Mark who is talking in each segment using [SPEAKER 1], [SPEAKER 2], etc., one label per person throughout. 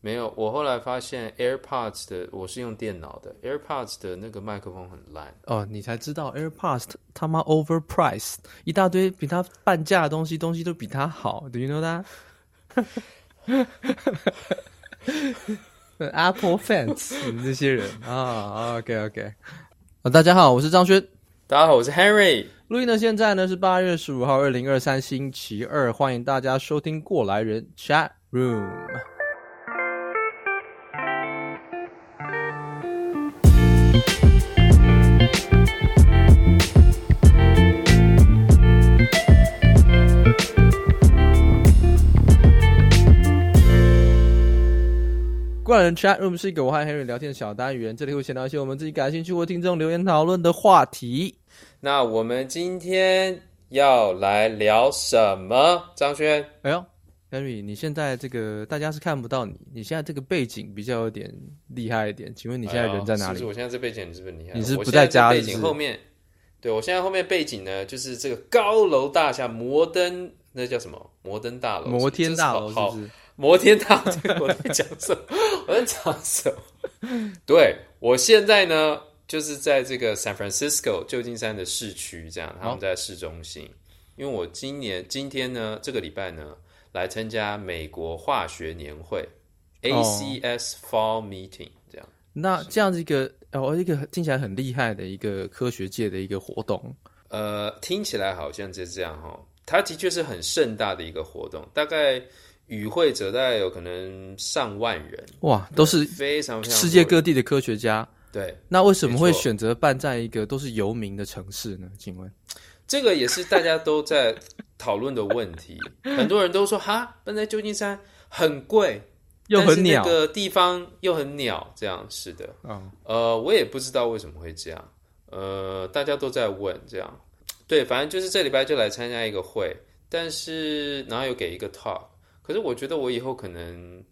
[SPEAKER 1] 没有，我后来发现 AirPods 的，我是用电脑的 AirPods 的那个麦克风很烂。
[SPEAKER 2] 哦，你才知道 AirPods 他妈 overpriced，一大堆比他半价的东西，东西都比他好。Do you know that？Apple fans 你们这些人啊、oh,，OK OK。啊，大家好，我是张轩。
[SPEAKER 1] 大家好，我是 Henry。
[SPEAKER 2] 录音的现在呢是八月十五号，二零二三星期二，欢迎大家收听过来人 Chat Room。过来人 Chat Room 是一个我和 Henry 聊天的小单元，这里会闲聊一些我们自己感兴趣或听众留言讨论的话题。
[SPEAKER 1] 那我们今天要来聊什么？张轩，
[SPEAKER 2] 哎呦，Henry，你现在这个大家是看不到你，你现在这个背景比较有点厉害一点。请问你现在人在哪里？哎、是，是我现在这背景是不是厉害？
[SPEAKER 1] 你
[SPEAKER 2] 是不在家？
[SPEAKER 1] 背景后面，对我现在后面背景呢，就是这个高楼大厦，摩登，那叫什么？摩登大楼，
[SPEAKER 2] 摩天大楼，是不是？
[SPEAKER 1] 摩天大楼，我在讲什么？我在讲什么？对，我现在呢，就是在这个 San Francisco 旧金山的市区，这样他们在市中心。因为我今年今天呢，这个礼拜呢，来参加美国化学年会 ACS Fall Meeting，这样。
[SPEAKER 2] 那这样子一个哦，一个听起来很厉害的一个科学界的一个活动。
[SPEAKER 1] 呃，听起来好像就是这样哈。它的确是很盛大的一个活动，大概。与会者大概有可能上万人，
[SPEAKER 2] 哇，都是
[SPEAKER 1] 非常非常
[SPEAKER 2] 世界各地的科学家。
[SPEAKER 1] 对，
[SPEAKER 2] 那为什么会选择办在一个都是游民的城市呢？请问，
[SPEAKER 1] 这个也是大家都在讨论的问题。很多人都说，哈，办在旧金山很贵，
[SPEAKER 2] 又很鸟，
[SPEAKER 1] 那个地方又很鸟，这样是的。嗯，呃，我也不知道为什么会这样。呃，大家都在问这样，对，反正就是这礼拜就来参加一个会，但是然后又给一个 talk。可是我觉得我以后可能，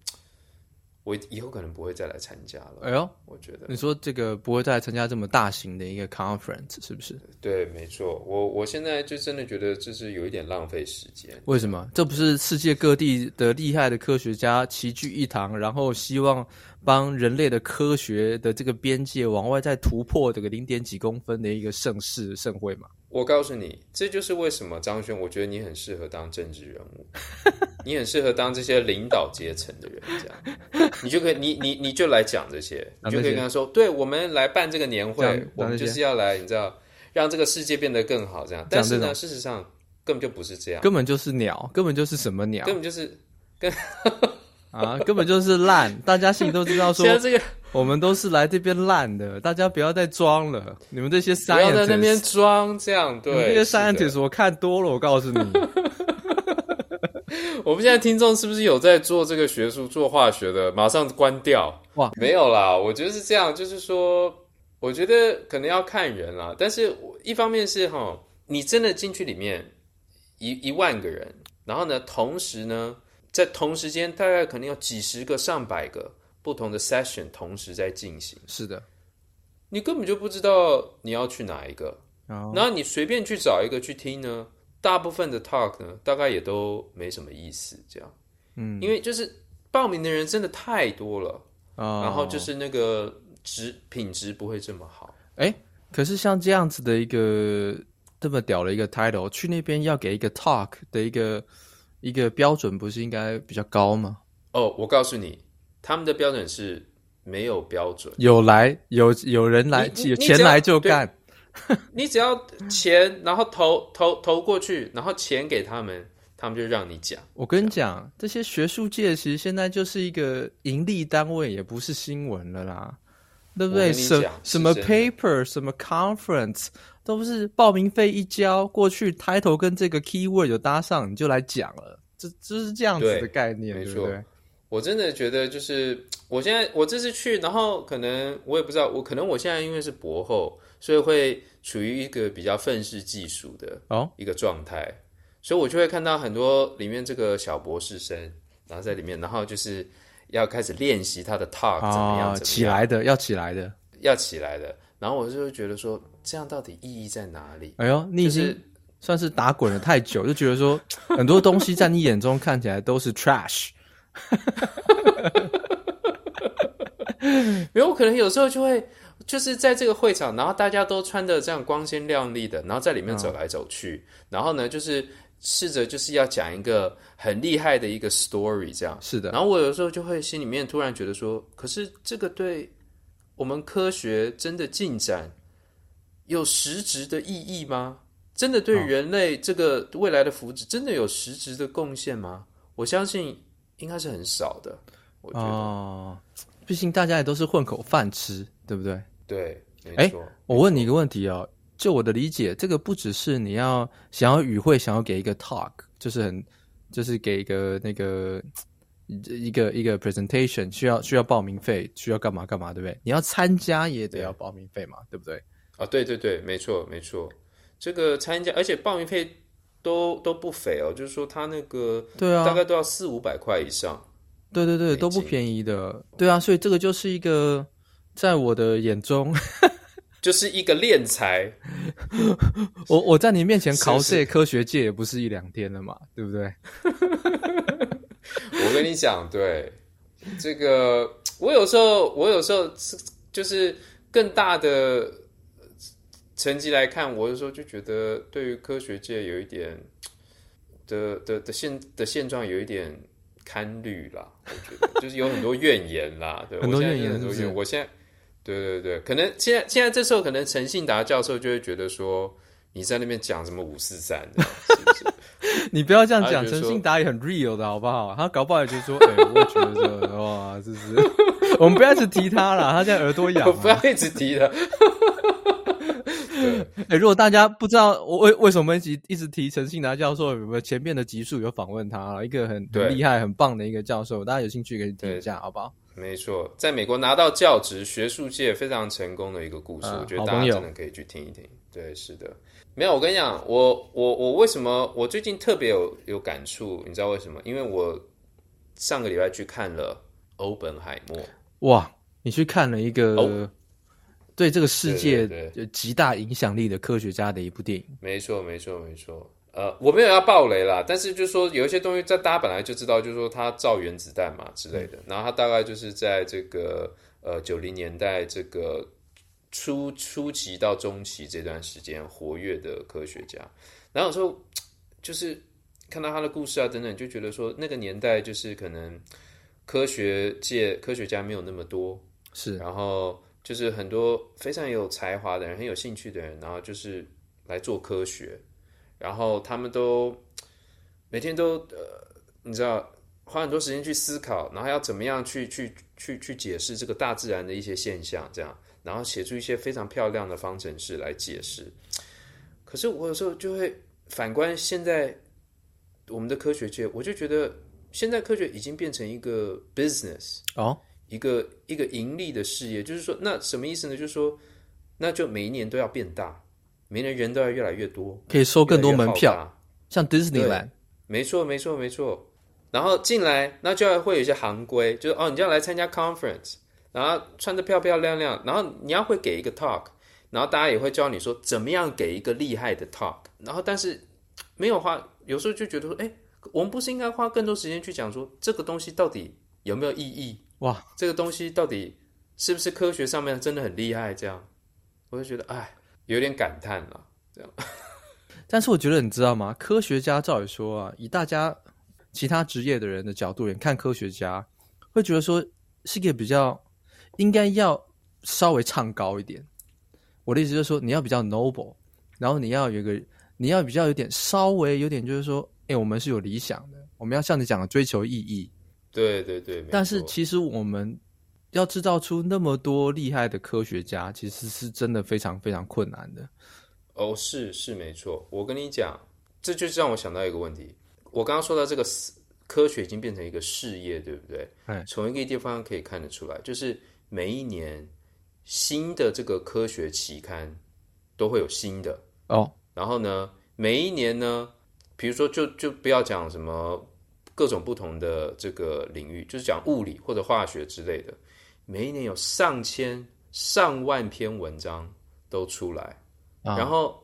[SPEAKER 1] 我以后可能不会再来参加了。
[SPEAKER 2] 哎呦，
[SPEAKER 1] 我觉得
[SPEAKER 2] 你说这个不会再来参加这么大型的一个 conference 是不是？
[SPEAKER 1] 对，没错。我我现在就真的觉得这是有一点浪费时间。
[SPEAKER 2] 为什么？这不是世界各地的厉害的科学家齐聚一堂，然后希望帮人类的科学的这个边界往外再突破这个零点几公分的一个盛世盛会吗？
[SPEAKER 1] 我告诉你，这就是为什么张轩，我觉得你很适合当政治人物。你很适合当这些领导阶层的人，这样 你就可以，你你你就来讲这些，你就可以跟他说，对，我们来办这个年会，我们就是要来，你知道，让这个世界变得更好，这样。但是呢，事实上根本就不是这样，
[SPEAKER 2] 根本就是鸟，根本就是什么鸟，
[SPEAKER 1] 根本就是跟
[SPEAKER 2] 啊，根本就是烂。大家心里都知道说，现在这个我们都是来这边烂的，大家不要再装了。你们这些 scientists 不
[SPEAKER 1] 要在那边装，这样对。
[SPEAKER 2] 这些 scientists 我看多了，我告诉你。
[SPEAKER 1] 我们现在听众是不是有在做这个学术、做化学的？马上关掉！哇，没有啦，我觉得是这样，就是说，我觉得可能要看人啦。但是，一方面是哈，你真的进去里面一一万个人，然后呢，同时呢，在同时间大概可能有几十个、上百个不同的 session 同时在进行。
[SPEAKER 2] 是的，
[SPEAKER 1] 你根本就不知道你要去哪一个，然后你随便去找一个去听呢。大部分的 talk 呢，大概也都没什么意思，这样，嗯，因为就是报名的人真的太多了，哦，然后就是那个质品质不会这么好。
[SPEAKER 2] 哎，可是像这样子的一个这么屌的一个 title，去那边要给一个 talk 的一个一个标准，不是应该比较高吗？
[SPEAKER 1] 哦，我告诉你，他们的标准是没有标准，
[SPEAKER 2] 有来有有人来，有钱来就干。
[SPEAKER 1] 你只要钱，然后投投投过去，然后钱给他们，他们就让你讲。
[SPEAKER 2] 我跟你讲，这些学术界其实现在就是一个盈利单位，也不是新闻了啦，对不对？什什么 paper，什么 conference，都是报名费一交过去，title 跟这个 keyword 有搭上，你就来讲了。这这是这样子的概念，对，对不对？
[SPEAKER 1] 我真的觉得，就是我现在我这次去，然后可能我也不知道，我可能我现在因为是博后。所以会处于一个比较愤世嫉俗的哦一个状态，oh? 所以我就会看到很多里面这个小博士生，然后在里面，然后就是要开始练习他的 talk 怎么样，怎么样
[SPEAKER 2] 起来的，要起来的，
[SPEAKER 1] 要起来的。然后我就会觉得说，这样到底意义在哪里？
[SPEAKER 2] 哎呦，你已经算是打滚了太久，就觉得说 很多东西在你眼中看起来都是 trash。
[SPEAKER 1] 可能有时候就会就是在这个会场，然后大家都穿的这样光鲜亮丽的，然后在里面走来走去，嗯、然后呢，就是试着就是要讲一个很厉害的一个 story，这样
[SPEAKER 2] 是的。
[SPEAKER 1] 然后我有时候就会心里面突然觉得说，可是这个对我们科学真的进展有实质的意义吗？真的对人类这个未来的福祉真的有实质的贡献吗？我相信应该是很少的。我觉得，哦，
[SPEAKER 2] 毕竟大家也都是混口饭吃，对不对？
[SPEAKER 1] 对，没错。
[SPEAKER 2] 诶，我问你一个问题哦，就我的理解，这个不只是你要想要与会，想要给一个 talk，就是很，就是给一个那个一个一个 presentation，需要需要报名费，需要干嘛干嘛，对不对？你要参加也得要报名费嘛，对，对不对？
[SPEAKER 1] 啊，对对对，没错没错。这个参加，而且报名费都都不菲哦，就是说他那个
[SPEAKER 2] 对啊，
[SPEAKER 1] 大概都要四五百块以上。
[SPEAKER 2] 对对对，都不便宜的。对啊，所以这个就是一个，在我的眼中，
[SPEAKER 1] 就是一个练才。
[SPEAKER 2] 我我在你面前考这科学界也不是一两天了嘛，对不对？
[SPEAKER 1] 我跟你讲，对这个，我有时候我有时候是就是更大的。成绩来看，我有时候就觉得，对于科学界有一点的的的现的现状有一点堪虑啦。我觉得就是有很多怨言啦，对，
[SPEAKER 2] 很多怨言，
[SPEAKER 1] 很多怨言。我现在，对对对，可能现在现在这时候，可能陈信达教授就会觉得说，你在那边讲什么五四三的，是不是？
[SPEAKER 2] 你不要这样讲，陈信达也很 real 的好不好？他搞不好也就说，哎、欸，我觉得哇，这是我们不要一直提他了，他现在耳朵痒，
[SPEAKER 1] 不要一直提他。
[SPEAKER 2] 哎、欸，如果大家不知道我为为什么一直一直提陈信达教授，有没有前面的集数有访问他，一个很很厉害、很棒的一个教授，大家有兴趣可以听一下，好不好？
[SPEAKER 1] 没错，在美国拿到教职，学术界非常成功的一个故事，啊、我觉得大家真的可以去听一听。对，是的，没有，我跟你讲，我我我为什么我最近特别有有感触？你知道为什么？因为我上个礼拜去看了《欧本海默》。
[SPEAKER 2] 哇，你去看了一个？哦对这个世界有极大影响力的科学家的一部电影，
[SPEAKER 1] 没错，没错，没错。呃，我没有要爆雷啦，但是就是说有一些东西在大家本来就知道，就是说他造原子弹嘛之类的。然后他大概就是在这个呃九零年代这个初初期到中期这段时间活跃的科学家。然后有时候就是看到他的故事啊等等，就觉得说那个年代就是可能科学界科学家没有那么多，
[SPEAKER 2] 是，
[SPEAKER 1] 然后。就是很多非常有才华的人，很有兴趣的人，然后就是来做科学，然后他们都每天都呃，你知道花很多时间去思考，然后要怎么样去去去去解释这个大自然的一些现象，这样，然后写出一些非常漂亮的方程式来解释。可是我有时候就会反观现在我们的科学界，我就觉得现在科学已经变成一个 business
[SPEAKER 2] 哦。
[SPEAKER 1] 一个一个盈利的事业，就是说，那什么意思呢？就是说，那就每一年都要变大，每年人都要越来越多，
[SPEAKER 2] 可以收更多门票，像 Disneyland。
[SPEAKER 1] 没错，没错，没错。然后进来，那就要会有一些行规，就是哦，你就要来参加 conference，然后穿的漂漂亮亮，然后你要会给一个 talk，然后大家也会教你说怎么样给一个厉害的 talk。然后，但是没有花，有时候就觉得说，哎，我们不是应该花更多时间去讲说这个东西到底有没有意义？
[SPEAKER 2] 哇，
[SPEAKER 1] 这个东西到底是不是科学上面真的很厉害？这样，我就觉得哎，有点感叹了。这样，
[SPEAKER 2] 但是我觉得你知道吗？科学家照理说啊，以大家其他职业的人的角度来看，科学家会觉得说是一个比较应该要稍微唱高一点。我的意思就是说，你要比较 noble，然后你要有一个，你要比较有点稍微有点就是说，哎，我们是有理想的，我们要像你讲的追求意义。
[SPEAKER 1] 对对对，
[SPEAKER 2] 但是其实我们要制造出那么多厉害的科学家，其实是真的非常非常困难的。
[SPEAKER 1] 哦，是是没错。我跟你讲，这就是让我想到一个问题。我刚刚说到这个科学已经变成一个事业，对不对？
[SPEAKER 2] 哎，
[SPEAKER 1] 从一个地方可以看得出来，就是每一年新的这个科学期刊都会有新的
[SPEAKER 2] 哦。
[SPEAKER 1] 然后呢，每一年呢，比如说就就不要讲什么。各种不同的这个领域，就是讲物理或者化学之类的，每一年有上千上万篇文章都出来，啊、然后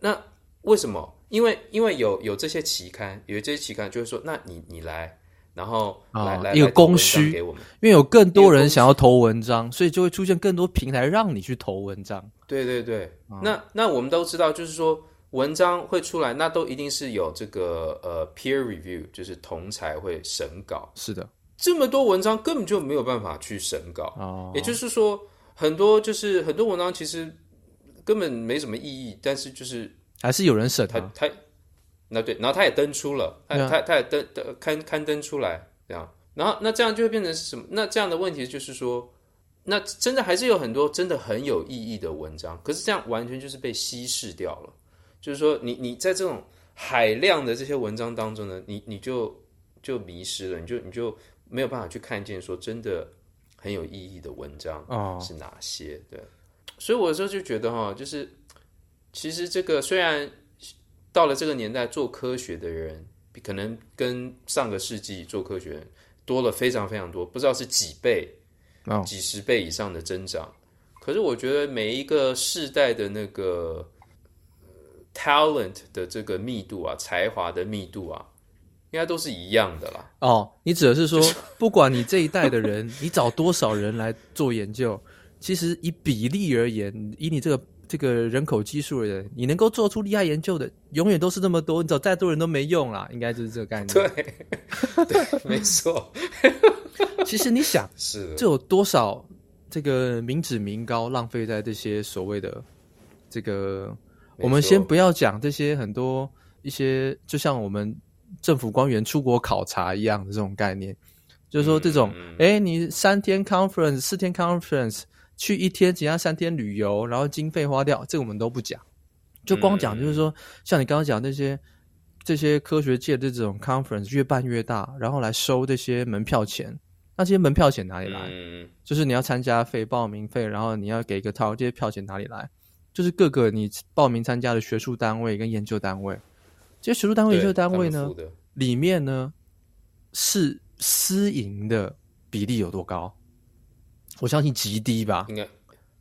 [SPEAKER 1] 那为什么？因为因为有有这些期刊，有这些期刊就会说，那你你来然后来、哦、来
[SPEAKER 2] 一个供需。
[SPEAKER 1] 给我们，
[SPEAKER 2] 因为有更多人想要投文章，所以就会出现更多平台让你去投文章。
[SPEAKER 1] 对对对，哦、那那我们都知道，就是说文章会出来，那都一定是有这个呃 peer review，就是同才会审稿。
[SPEAKER 2] 是的，
[SPEAKER 1] 这么多文章根本就没有办法去审稿。哦，也就是说，很多就是很多文章其实根本没什么意义，但是就是
[SPEAKER 2] 还是有人审
[SPEAKER 1] 他他。那对，然后他也登出了，他他他也登登刊刊登出来，这样，然后那这样就会变成是什么？那这样的问题就是说，那真的还是有很多真的很有意义的文章，可是这样完全就是被稀释掉了。就是说你，你你在这种海量的这些文章当中呢，你你就就迷失了，你就你就没有办法去看见说真的很有意义的文章是哪些？对，所以我有时候就觉得哈，就是其实这个虽然。到了这个年代，做科学的人可能跟上个世纪做科学人多了非常非常多，不知道是几倍、oh. 几十倍以上的增长。可是我觉得每一个世代的那个 talent 的这个密度啊，才华的密度啊，应该都是一样的啦。
[SPEAKER 2] 哦，oh, 你指的是说，不管你这一代的人，你找多少人来做研究，其实以比例而言，以你这个。这个人口基数而言，你能够做出厉害研究的，永远都是那么多。你找再多人都没用啦，应该就是这个概念。
[SPEAKER 1] 对，对，没错。
[SPEAKER 2] 其实你想，
[SPEAKER 1] 是的
[SPEAKER 2] 这有多少这个民脂民膏浪费在这些所谓的这个？我们先不要讲这些很多一些，就像我们政府官员出国考察一样的这种概念，就是说这种，哎、嗯，你三天 conference，四天 conference。去一天，其他三天旅游，然后经费花掉，这个我们都不讲，就光讲就是说，嗯、像你刚刚讲那些这些科学界的这种 conference 越办越大，然后来收这些门票钱，那这些门票钱哪里来？嗯、就是你要参加费、报名费，然后你要给一个套，这些票钱哪里来？就是各个你报名参加的学术单位跟研究单位，这些学术单位、研究单位呢，里面呢是私营的比例有多高？我相信极低吧，
[SPEAKER 1] 应该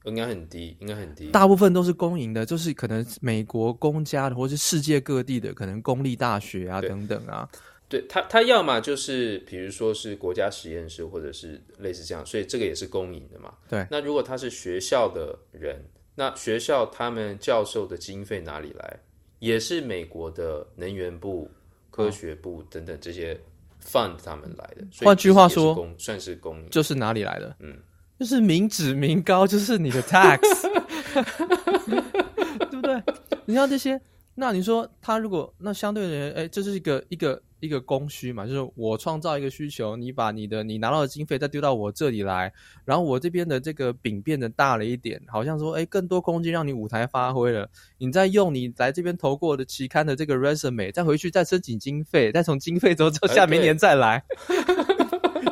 [SPEAKER 1] 应该很低，应该很低。
[SPEAKER 2] 大部分都是公营的，就是可能美国公家的，或是世界各地的，可能公立大学啊等等啊。
[SPEAKER 1] 对他，他要么就是比如说是国家实验室，或者是类似这样，所以这个也是公营的嘛。
[SPEAKER 2] 对。
[SPEAKER 1] 那如果他是学校的人，那学校他们教授的经费哪里来？也是美国的能源部、科学部等等这些 fund 他们来的。
[SPEAKER 2] 换句话说，
[SPEAKER 1] 算是公营，
[SPEAKER 2] 就是哪里来的？嗯。就是民脂民膏，就是你的 tax，对不对？你像这些，那你说他如果那相对的人，哎，这是一个一个一个供需嘛，就是我创造一个需求，你把你的你拿到的经费再丢到我这里来，然后我这边的这个饼变得大了一点，好像说，哎，更多空间让你舞台发挥了，你再用你来这边投过的期刊的这个 resume，再回去再申请经费，再从经费之后之后下明年再来。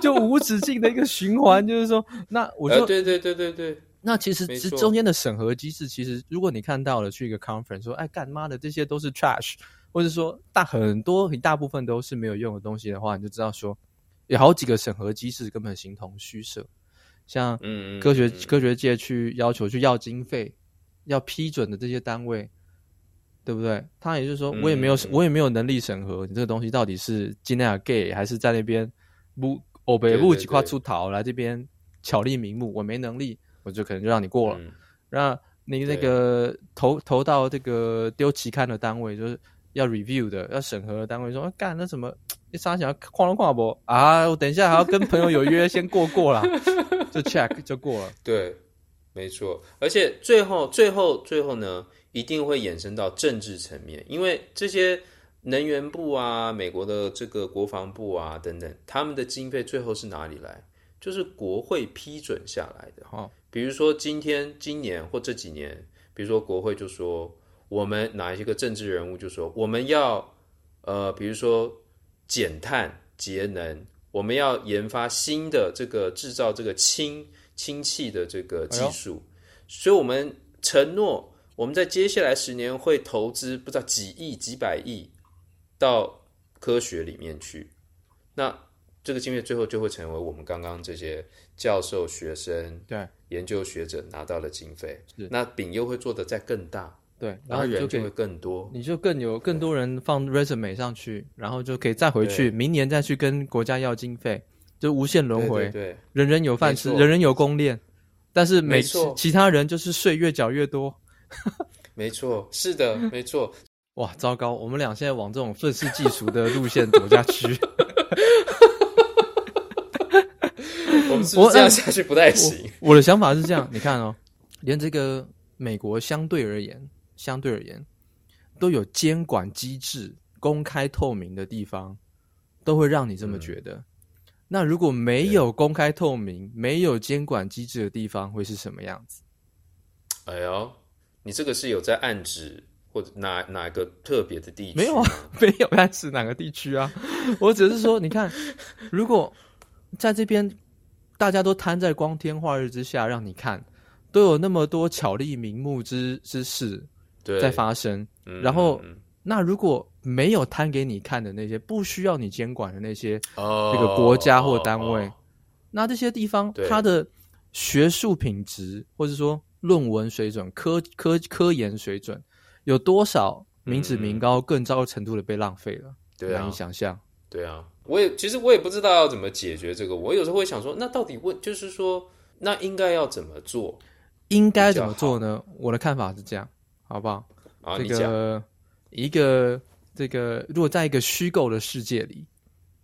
[SPEAKER 2] 就无止境的一个循环，就是说，那我就、呃、
[SPEAKER 1] 对对对对对，
[SPEAKER 2] 那其实这中间的审核机制，其实如果你看到了去一个 conference 说，哎，干妈的这些都是 trash，或者说大很多一大部分都是没有用的东西的话，你就知道说，有好几个审核机制根本形同虚设。像科学嗯嗯嗯科学界去要求去要经费、要批准的这些单位，对不对？他也就是说我也没有我也没有能力审核你这个东西到底是真的 gay 还是在那边不。我北不几块出逃来这边巧立名目，我没能力，我就可能就让你过了。那、嗯、你那个投投到这个丢期刊的单位，就是要 review 的，要审核的单位说，干、啊、那什么，你啥想要跨龙跨博啊？我等一下还要跟朋友有约，先过过啦，就 check 就过了。
[SPEAKER 1] 对，没错。而且最后最后最后呢，一定会衍生到政治层面，因为这些。能源部啊，美国的这个国防部啊，等等，他们的经费最后是哪里来？就是国会批准下来的。哈，比如说今天、今年或这几年，比如说国会就说，我们哪一个政治人物就说，我们要呃，比如说减碳节能，我们要研发新的这个制造这个氢氢气的这个技术，哎、所以我们承诺，我们在接下来十年会投资不知道几亿、几百亿。到科学里面去，那这个经费最后就会成为我们刚刚这些教授、学生、
[SPEAKER 2] 对研
[SPEAKER 1] 究学者拿到的经费。是那丙又会做得再更大，
[SPEAKER 2] 对，然后人
[SPEAKER 1] 就会更多，
[SPEAKER 2] 你就更有更多人放 resume 上去，然后就可以再回去，明年再去跟国家要经费，就无限轮回，对，人人有饭吃，人人有工练，但是每次其他人就是税越缴越多。
[SPEAKER 1] 没错，是的，没错。
[SPEAKER 2] 哇，糟糕，我们俩现在往这种愤世嫉俗的路线走下去，
[SPEAKER 1] 我这样下去不太行？
[SPEAKER 2] 我，我的想法是这样，你看哦，连这个美国相对而言。相对而言，都有监管机制、公开透明的地方，都会让你这么觉得。嗯、那如果没有公开透明、没有监管机制的地方，会是什么样子？
[SPEAKER 1] 哎呦，你这个是有在暗指或者哪哪个特别的地区？
[SPEAKER 2] 没有啊，没有暗指哪个地区啊。我只是说，你看，如果在这边大家都摊在光天化日之下让你看，都有那么多巧立名目之之事。在发生，嗯、然后、嗯、那如果没有摊给你看的那些不需要你监管的那些这个国家或单位，那这些地方它的学术品质或者说论文水准、科科科研水准有多少民脂民膏更高程度的被浪费了？对啊，难以想象。
[SPEAKER 1] 对啊，我也其实我也不知道要怎么解决这个。我有时候会想说，那到底问就是说，那应该要怎么做？
[SPEAKER 2] 应该怎么做呢？我的看法是这样。好不好？
[SPEAKER 1] 啊，
[SPEAKER 2] 这个一个这个，如果在一个虚构的世界里，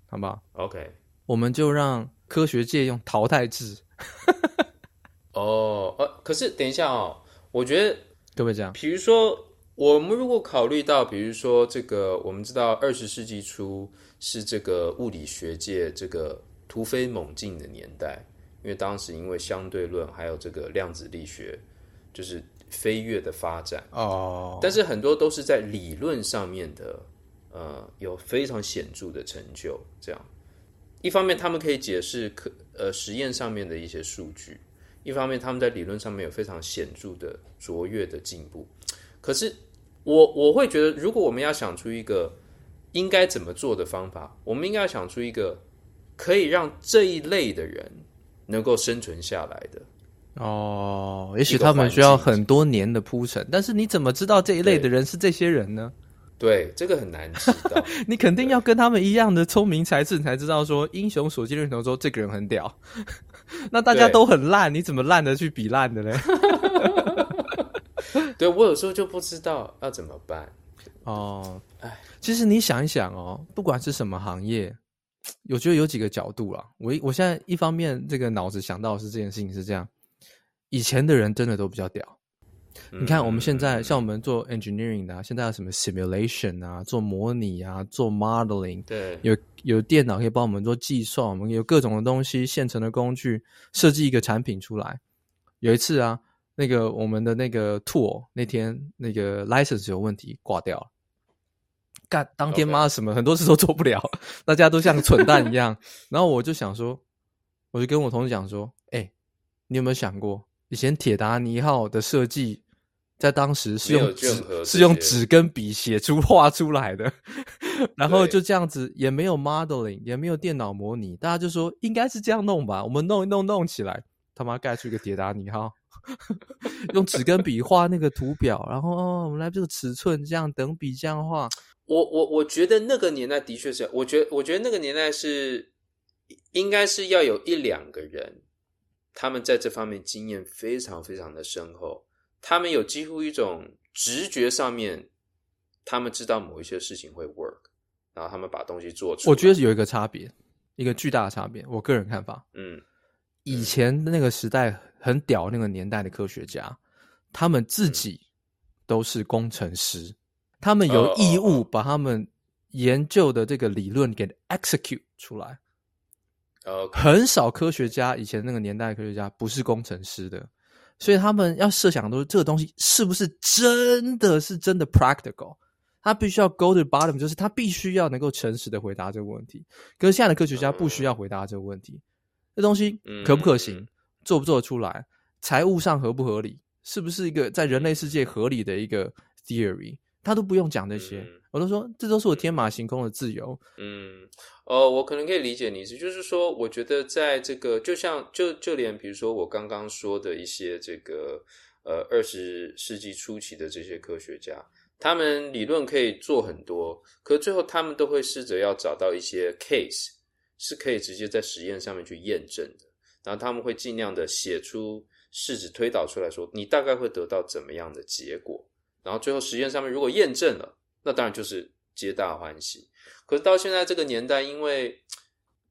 [SPEAKER 2] 好不好
[SPEAKER 1] ？OK，
[SPEAKER 2] 我们就让科学界用淘汰制。
[SPEAKER 1] 哦，呃，可是等一下哦，我觉得
[SPEAKER 2] 各位这样，
[SPEAKER 1] 比如说，我们如果考虑到，比如说这个，我们知道二十世纪初是这个物理学界这个突飞猛进的年代，因为当时因为相对论还有这个量子力学，就是。飞跃的发展哦，oh. 但是很多都是在理论上面的，呃，有非常显著的成就。这样，一方面他们可以解释科呃实验上面的一些数据，一方面他们在理论上面有非常显著的卓越的进步。可是我我会觉得，如果我们要想出一个应该怎么做的方法，我们应该要想出一个可以让这一类的人能够生存下来的。
[SPEAKER 2] 哦，也许他们需要很多年的铺陈，但是你怎么知道这一类的人是这些人呢？
[SPEAKER 1] 对，这个很难知道。
[SPEAKER 2] 你肯定要跟他们一样的聪明才智，你才知道说英雄所见略同，说这个人很屌。那大家都很烂，你怎么烂的去比烂的呢？
[SPEAKER 1] 对，我有时候就不知道要怎么办。
[SPEAKER 2] 哦，哎，其实你想一想哦，不管是什么行业，我觉得有几个角度啦。我我现在一方面这个脑子想到的是这件事情是这样。以前的人真的都比较屌，嗯、你看我们现在像我们做 engineering 的、啊，现在有什么 simulation 啊，做模拟啊，做 modeling，
[SPEAKER 1] 对，
[SPEAKER 2] 有有电脑可以帮我们做计算，我们有各种的东西，现成的工具，设计一个产品出来。有一次啊，那个我们的那个 tool 那天那个 license 有问题挂掉了，干当天妈什么很多事都做不了，大家都像蠢蛋一样。然后我就想说，我就跟我同事讲说，哎、欸，你有没有想过？以前铁达尼号的设计，在当时是用纸是用纸跟笔写出 画出来的，然后就这样子，也没有 modeling，也没有电脑模拟，大家就说应该是这样弄吧，我们弄一弄弄起来，他妈盖出一个铁达尼号，用纸跟笔画那个图表，然后哦，我们来这个尺寸这样等比这样画。
[SPEAKER 1] 我我我觉得那个年代的确是，我觉得我觉得那个年代是应该是要有一两个人。他们在这方面经验非常非常的深厚，他们有几乎一种直觉上面，他们知道某一些事情会 work，然后他们把东西做出来。
[SPEAKER 2] 我觉得有一个差别，一个巨大的差别。我个人看法，
[SPEAKER 1] 嗯，
[SPEAKER 2] 以前那个时代很屌，那个年代的科学家，他们自己都是工程师，他们有义务把他们研究的这个理论给 execute 出来。
[SPEAKER 1] Okay.
[SPEAKER 2] 很少科学家，以前那个年代的科学家不是工程师的，所以他们要设想的都是这个东西是不是真的是真的 practical，他必须要 go to the bottom，就是他必须要能够诚实的回答这个问题。可是现在的科学家不需要回答这个问题，这东西可不可行，做不做得出来，财务上合不合理，是不是一个在人类世界合理的一个 theory，他都不用讲这些。我都说，这都是我天马行空的自由。
[SPEAKER 1] 嗯，哦，我可能可以理解你意思，就是说，我觉得在这个，就像就就连比如说我刚刚说的一些这个呃二十世纪初期的这些科学家，他们理论可以做很多，可最后他们都会试着要找到一些 case 是可以直接在实验上面去验证的，然后他们会尽量的写出式子推导出来说，你大概会得到怎么样的结果，然后最后实验上面如果验证了，那当然就是皆大欢喜。可是到现在这个年代，因为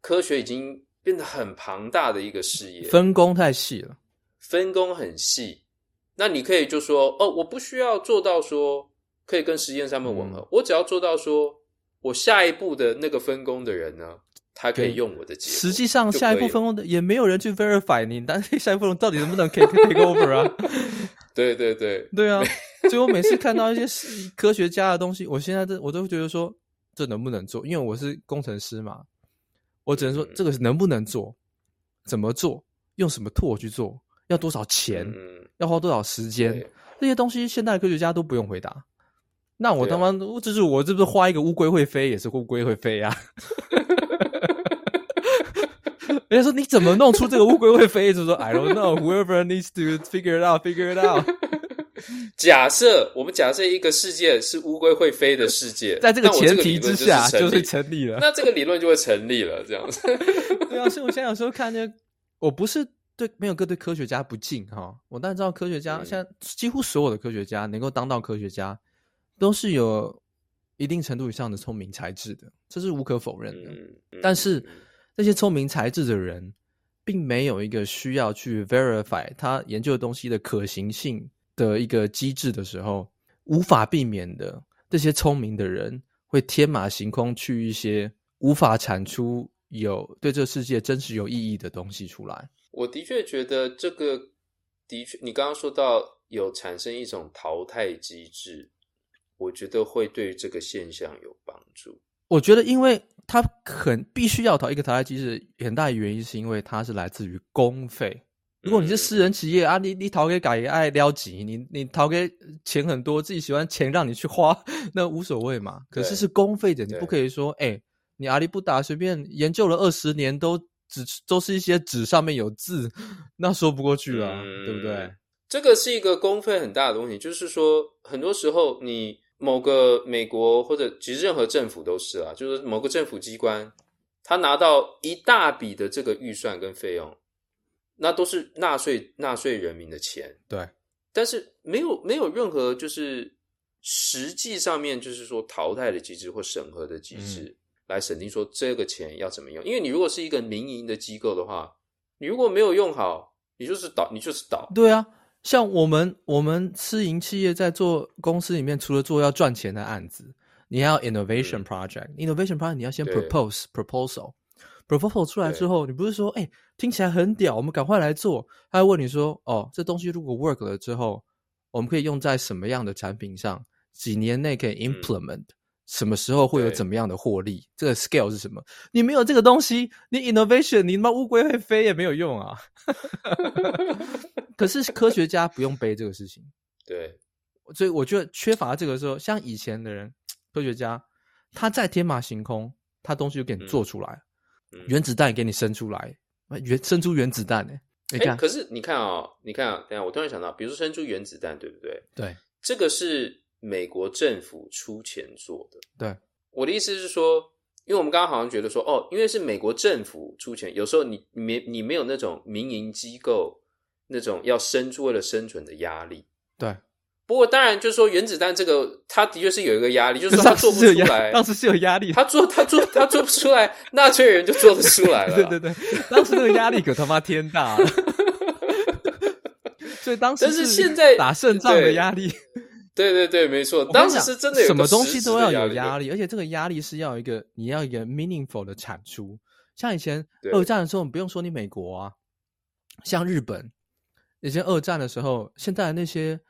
[SPEAKER 1] 科学已经变得很庞大的一个事业，
[SPEAKER 2] 分工太细了，
[SPEAKER 1] 分工很细。那你可以就说，哦，我不需要做到说可以跟实验上面吻合，嗯、我只要做到说我下一步的那个分工的人呢，他可以用我的结果。
[SPEAKER 2] 实际上，下一步分工的也没有人去 verify 你，但是下一步分到底能不能可以 take over 啊？
[SPEAKER 1] 对对对，
[SPEAKER 2] 对啊。所以我每次看到一些科学家的东西，我现在都我都会觉得说，这能不能做？因为我是工程师嘛。我只能说，这个能不能做？怎么做？用什么 tool 去做？要多少钱？嗯、要花多少时间？这些东西，现代科学家都不用回答。那我他妈，啊、这是我这不是画一个乌龟会飞，也是乌龟会飞啊！人家说你怎么弄出这个乌龟会飞？就说 I don't know. Whoever needs to figure it out, figure it out.
[SPEAKER 1] 假设我们假设一个世界是乌龟会飞的世界，
[SPEAKER 2] 在这个前提之下就，就是成立了，
[SPEAKER 1] 那这个理论就会成立了，这样子。
[SPEAKER 2] 对啊，所以我现在有时候看见，我不是对没有个对科学家不敬哈，我当然知道科学家，现在几乎所有的科学家能够当到科学家，都是有一定程度以上的聪明才智的，这是无可否认的。但是那些聪明才智的人，并没有一个需要去 verify 他研究的东西的可行性。的一个机制的时候，无法避免的，这些聪明的人会天马行空去一些无法产出有对这个世界真实有意义的东西出来。
[SPEAKER 1] 我的确觉得这个的确，你刚刚说到有产生一种淘汰机制，我觉得会对这个现象有帮助。
[SPEAKER 2] 我觉得，因为他很必须要淘一个淘汰机制，很大的原因是因为它是来自于公费。如果你是私人企业啊，你你逃给改爱撩级，你你逃给钱很多，自己喜欢钱让你去花，那无所谓嘛。可是是公费的，你不可以说，哎、欸，你阿里不打随便研究了二十年，都只都是一些纸上面有字，那说不过去了，嗯、对不对？
[SPEAKER 1] 这个是一个公费很大的东西，就是说，很多时候你某个美国或者其实任何政府都是啊，就是某个政府机关，他拿到一大笔的这个预算跟费用。那都是纳税纳税人民的钱，
[SPEAKER 2] 对，
[SPEAKER 1] 但是没有没有任何就是实际上面就是说淘汰的机制或审核的机制来审定说这个钱要怎么用，因为你如果是一个民营的机构的话，你如果没有用好，你就是倒，你就是倒。
[SPEAKER 2] 对啊，像我们我们私营企业在做公司里面，除了做要赚钱的案子，你还要 innovation project，innovation project 你要先 propose proposal。Proposal 出来之后，你不是说，哎、欸，听起来很屌，我们赶快来做。他会问你说，哦，这东西如果 work 了之后，我们可以用在什么样的产品上？几年内可以 implement？、嗯、什么时候会有怎么样的获利？这个 scale 是什么？你没有这个东西，你 innovation，你他妈乌龟会飞也没有用啊。可是科学家不用背这个事情。
[SPEAKER 1] 对，
[SPEAKER 2] 所以我觉得缺乏这个时候，像以前的人，科学家他在天马行空，他东西就给你做出来。嗯原子弹给你生出来，原生出原子弹呢？你看，
[SPEAKER 1] 可是你看啊、哦，你看啊，等下，我突然想到，比如说生出原子弹，对不对？
[SPEAKER 2] 对，
[SPEAKER 1] 这个是美国政府出钱做的。
[SPEAKER 2] 对，
[SPEAKER 1] 我的意思是说，因为我们刚刚好像觉得说，哦，因为是美国政府出钱，有时候你没你没有那种民营机构那种要生出为了生存的压力。
[SPEAKER 2] 对。
[SPEAKER 1] 不过当然，就是说原子弹这个，他的确是有一个压力，就是说他做不出来。
[SPEAKER 2] 当时是有压力，
[SPEAKER 1] 他做他做他做不出来，纳粹人就做得出来了。
[SPEAKER 2] 对 对对，当时那个压力可他妈天大了。所以当时，
[SPEAKER 1] 但是现在
[SPEAKER 2] 打胜仗的压力，
[SPEAKER 1] 对对对，没错，当时是真的有
[SPEAKER 2] 什么东西都要有压力，而且这个压力是要一个你要一个 meaningful 的产出。像以前二战的时候，你不用说你美国啊，像日本以前二战的时候，现在那些。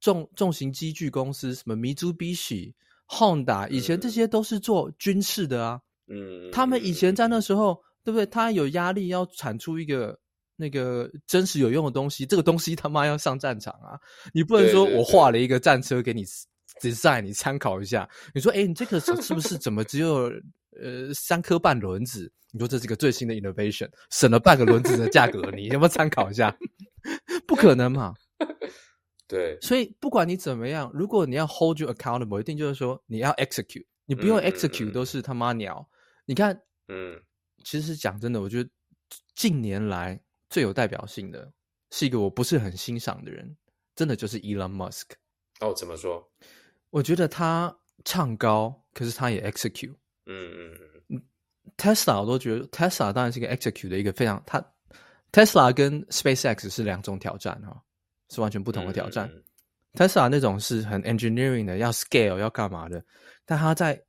[SPEAKER 2] 重重型机具公司，什么 Mitsubishi、Honda，以前这些都是做军事的啊。嗯，他们以前在那时候，对不对？他有压力要产出一个那个真实有用的东西，这个东西他妈要上战场啊！你不能说我画了一个战车给你 design，你参考一下。你说，哎，你这个是不是怎么只有呃三颗半轮子？你说这是个最新的 innovation，省了半个轮子的价格，你要不要参考一下？不可能嘛！
[SPEAKER 1] 对，
[SPEAKER 2] 所以不管你怎么样，如果你要 hold you accountable，一定就是说你要 execute，你不用 execute 都是他妈鸟。嗯嗯嗯你看，嗯，其实讲真的，我觉得近年来最有代表性的是一个我不是很欣赏的人，真的就是 Elon Musk。
[SPEAKER 1] 哦，怎么说？
[SPEAKER 2] 我觉得他唱高，可是他也 execute。嗯嗯嗯。Tesla 我都觉得 Tesla 当然是一个 execute 的一个非常，他 Tesla 跟 SpaceX 是两种挑战哈。是完全不同的挑战。嗯、Tesla 那种是很 engineering 的，要 scale 要干嘛的，但他在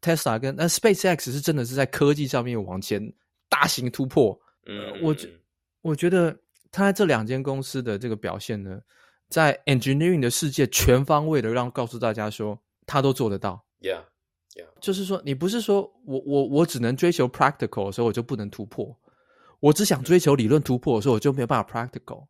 [SPEAKER 2] Tesla 跟那 SpaceX 是真的是在科技上面往前大型突破。嗯，我我觉得他在这两间公司的这个表现呢，在 engineering 的世界全方位的让告诉大家说他都做得到。
[SPEAKER 1] Yeah, yeah.
[SPEAKER 2] 就是说你不是说我我我只能追求 practical 的时候我就不能突破，我只想追求理论突破的时候我就没有办法 practical。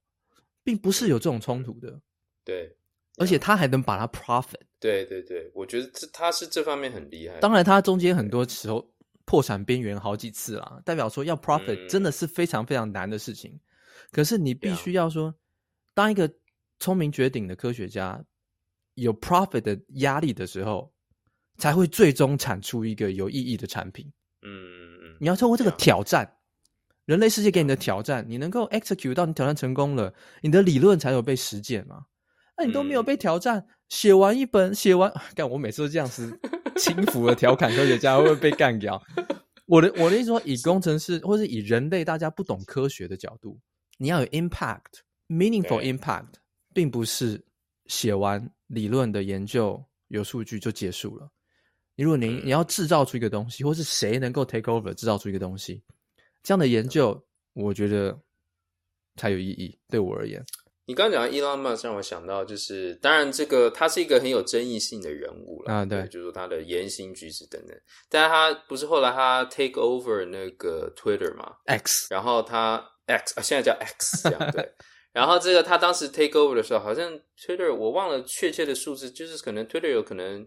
[SPEAKER 2] 并不是有这种冲突的，
[SPEAKER 1] 对，
[SPEAKER 2] 而且他还能把它 profit，
[SPEAKER 1] 对对对，我觉得这他是这方面很厉害。
[SPEAKER 2] 当然，他中间很多时候破产边缘好几次啦，代表说要 profit 真的是非常非常难的事情。可是你必须要说，当一个聪明绝顶的科学家有 profit 的压力的时候，才会最终产出一个有意义的产品。嗯嗯嗯，你要透过这个挑战。人类世界给你的挑战，你能够 execute 到你挑战成功了，你的理论才有被实践嘛？那你都没有被挑战，写、嗯、完一本，写完，干我每次都这样子 轻浮的调侃科学家会不会被干掉？我的我的意思说，以工程师或是以人类大家不懂科学的角度，你要有 impact，meaningful impact，并不是写完理论的研究有数据就结束了。你如果你你要制造出一个东西，或是谁能够 take over 制造出一个东西？这样的研究，我觉得才有意义。对我而言，
[SPEAKER 1] 你刚刚讲的 Elon Musk 让我想到，就是当然这个他是一个很有争议性的人物了啊，对，就是说他的言行举止等等。但是他不是后来他 take over 那个 Twitter 嘛
[SPEAKER 2] ，X，然
[SPEAKER 1] 后他 X 啊，现在叫 X 这样对。然后这个他当时 take over 的时候，好像 Twitter 我忘了确切的数字，就是可能 Twitter 有可能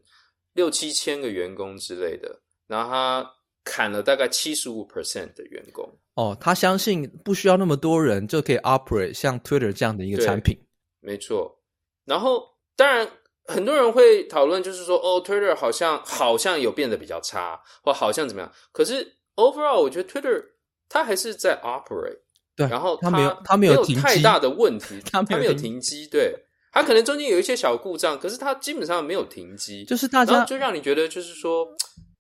[SPEAKER 1] 六七千个员工之类的，然后他。砍了大概七十五 percent 的员工
[SPEAKER 2] 哦，他相信不需要那么多人就可以 operate 像 Twitter 这样的一个产品，
[SPEAKER 1] 没错。然后当然很多人会讨论，就是说哦，Twitter 好像好像有变得比较差，或好像怎么样。可是 overall，我觉得 Twitter 它还是在 operate，
[SPEAKER 2] 对。
[SPEAKER 1] 然后
[SPEAKER 2] 它没有它没有
[SPEAKER 1] 太大的问题，它没有停机，对。它可能中间有一些小故障，可是它基本上没有停机，
[SPEAKER 2] 就是大家
[SPEAKER 1] 就让你觉得就是说。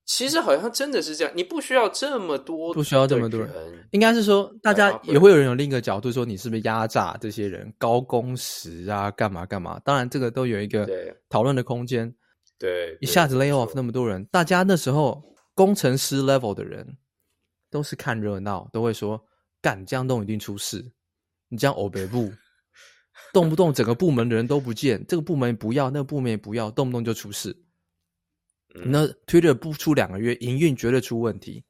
[SPEAKER 1] 其实好像真的是这样，你不需要这么多，
[SPEAKER 2] 不需要这么多人。应该是说，大家也会有人有另一个角度说，你是不是压榨这些人，高工时啊，干嘛干嘛？当然，这个都有一个讨论的空间。
[SPEAKER 1] 对，
[SPEAKER 2] 一下子 lay off 那么多人，大家那时候工程师 level 的人都是看热闹，都会说干这样弄一定出事。你这样欧北部，动不动整个部门的人都不见，这个部门不要，那个部门也不要，动不动就出事。那 Twitter 不出两个月，营运绝对出问题。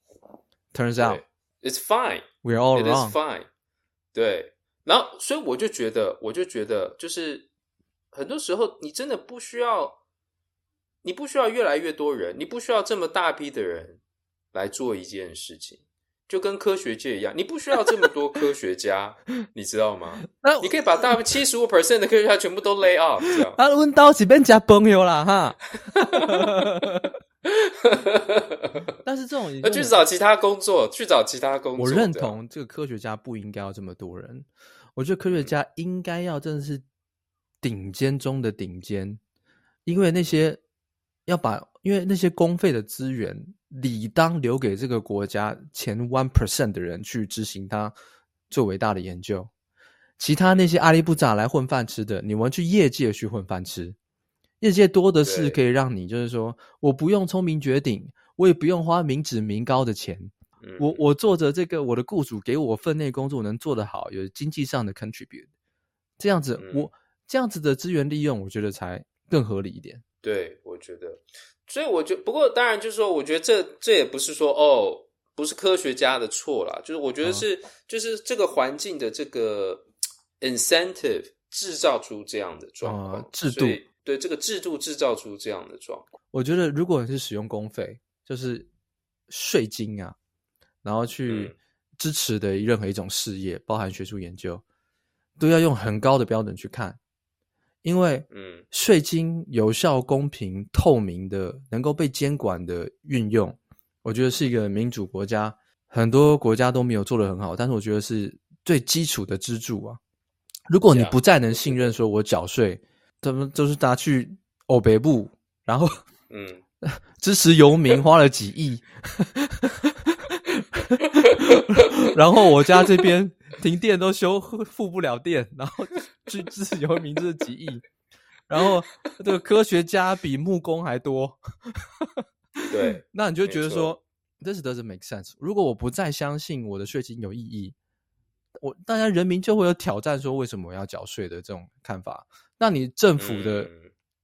[SPEAKER 2] Turns out
[SPEAKER 1] it's fine.
[SPEAKER 2] We're all wrong.
[SPEAKER 1] It is fine. 对，然后所以我就觉得，我就觉得，就是很多时候你真的不需要，你不需要越来越多人，你不需要这么大批的人来做一件事情。就跟科学界一样，你不需要这么多科学家，你知道吗？那你可以把大七十五 percent 的科学家全部都 lay off，这样。
[SPEAKER 2] 啊，问到是变加朋友了哈。但是这种，
[SPEAKER 1] 那去找其他工作，去找其他工作。
[SPEAKER 2] 我认同这个科学家不应该要这么多人，我觉得科学家应该要真的是顶尖中的顶尖，因为那些要把，因为那些公费的资源。理当留给这个国家前 one percent 的人去执行他最伟大的研究，其他那些阿里不咋来混饭吃的，你们去业界去混饭吃，业界多的是可以让你，就是说，我不用聪明绝顶，我也不用花民脂民膏的钱，我。我做着这个，我的雇主给我分内工作能做得好，有经济上的 contribute，这样子，我这样子的资源利用，我觉得才更合理一点。
[SPEAKER 1] 对，我觉得。所以我觉得，不过当然就是说，我觉得这这也不是说哦，不是科学家的错啦，就是我觉得是，就是这个环境的这个 incentive 制造出这样的状况，
[SPEAKER 2] 嗯、制度。
[SPEAKER 1] 对这个制度制造出这样的状况。
[SPEAKER 2] 我觉得如果是使用公费，就是税金啊，然后去支持的任何一种事业，包含学术研究，都要用很高的标准去看，因为嗯，税金有效、公平、透明的，能够被监管的运用，我觉得是一个民主国家，很多国家都没有做得很好，但是我觉得是最基础的支柱啊。如果你不再能信任，说我缴税，怎么就是拿去欧北部，然后嗯，支持游民花了几亿，然后我家这边停电都修复不了电，然后去支持游民这几亿，然后这个科学家比木工还多，
[SPEAKER 1] 对，
[SPEAKER 2] 那你就觉得说，This doesn't make sense。如果我不再相信我的税金有意义。我大家人民就会有挑战说，为什么我要缴税的这种看法，那你政府的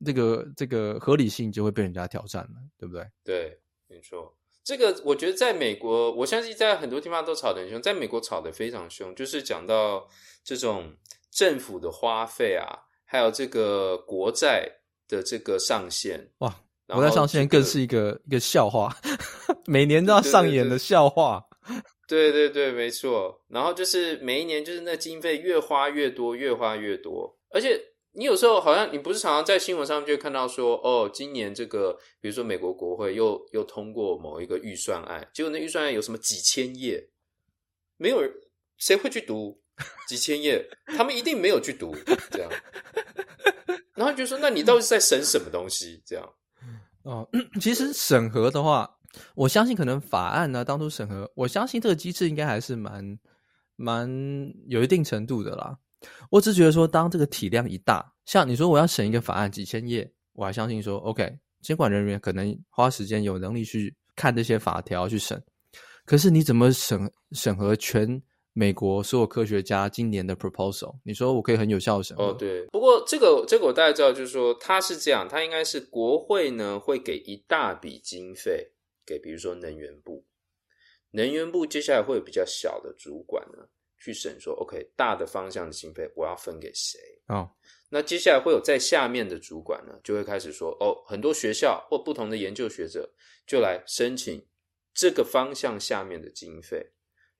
[SPEAKER 2] 这个、嗯、这个合理性就会被人家挑战了，对不对？
[SPEAKER 1] 对，没错。这个我觉得在美国，我相信在很多地方都吵得很凶，在美国吵得非常凶，就是讲到这种政府的花费啊，还有这个国债的这个上限。
[SPEAKER 2] 哇，国债上限更是一个、一个笑话，每年都要上演的笑话。
[SPEAKER 1] 对对对没错。然后就是每一年，就是那经费越花越多，越花越多。而且你有时候好像你不是常常在新闻上面就看到说，哦，今年这个比如说美国国会又又通过某一个预算案，结果那预算案有什么几千页，没有人谁会去读几千页？他们一定没有去读这样。然后就说，那你到底在审什么东西？这样
[SPEAKER 2] 哦，其实审核的话。我相信可能法案呢，当初审核，我相信这个机制应该还是蛮蛮有一定程度的啦。我只觉得说，当这个体量一大，像你说我要审一个法案几千页，我还相信说，OK，监管人员可能花时间有能力去看这些法条去审。可是你怎么审审核全美国所有科学家今年的 proposal？你说我可以很有效的审核？
[SPEAKER 1] 哦，对。不过这个这个我大概知道，就是说它是这样，它应该是国会呢会给一大笔经费。给比如说能源部，能源部接下来会有比较小的主管呢，去审说，OK，大的方向的经费我要分给谁？
[SPEAKER 2] 哦，
[SPEAKER 1] 那接下来会有在下面的主管呢，就会开始说，哦，很多学校或不同的研究学者就来申请这个方向下面的经费。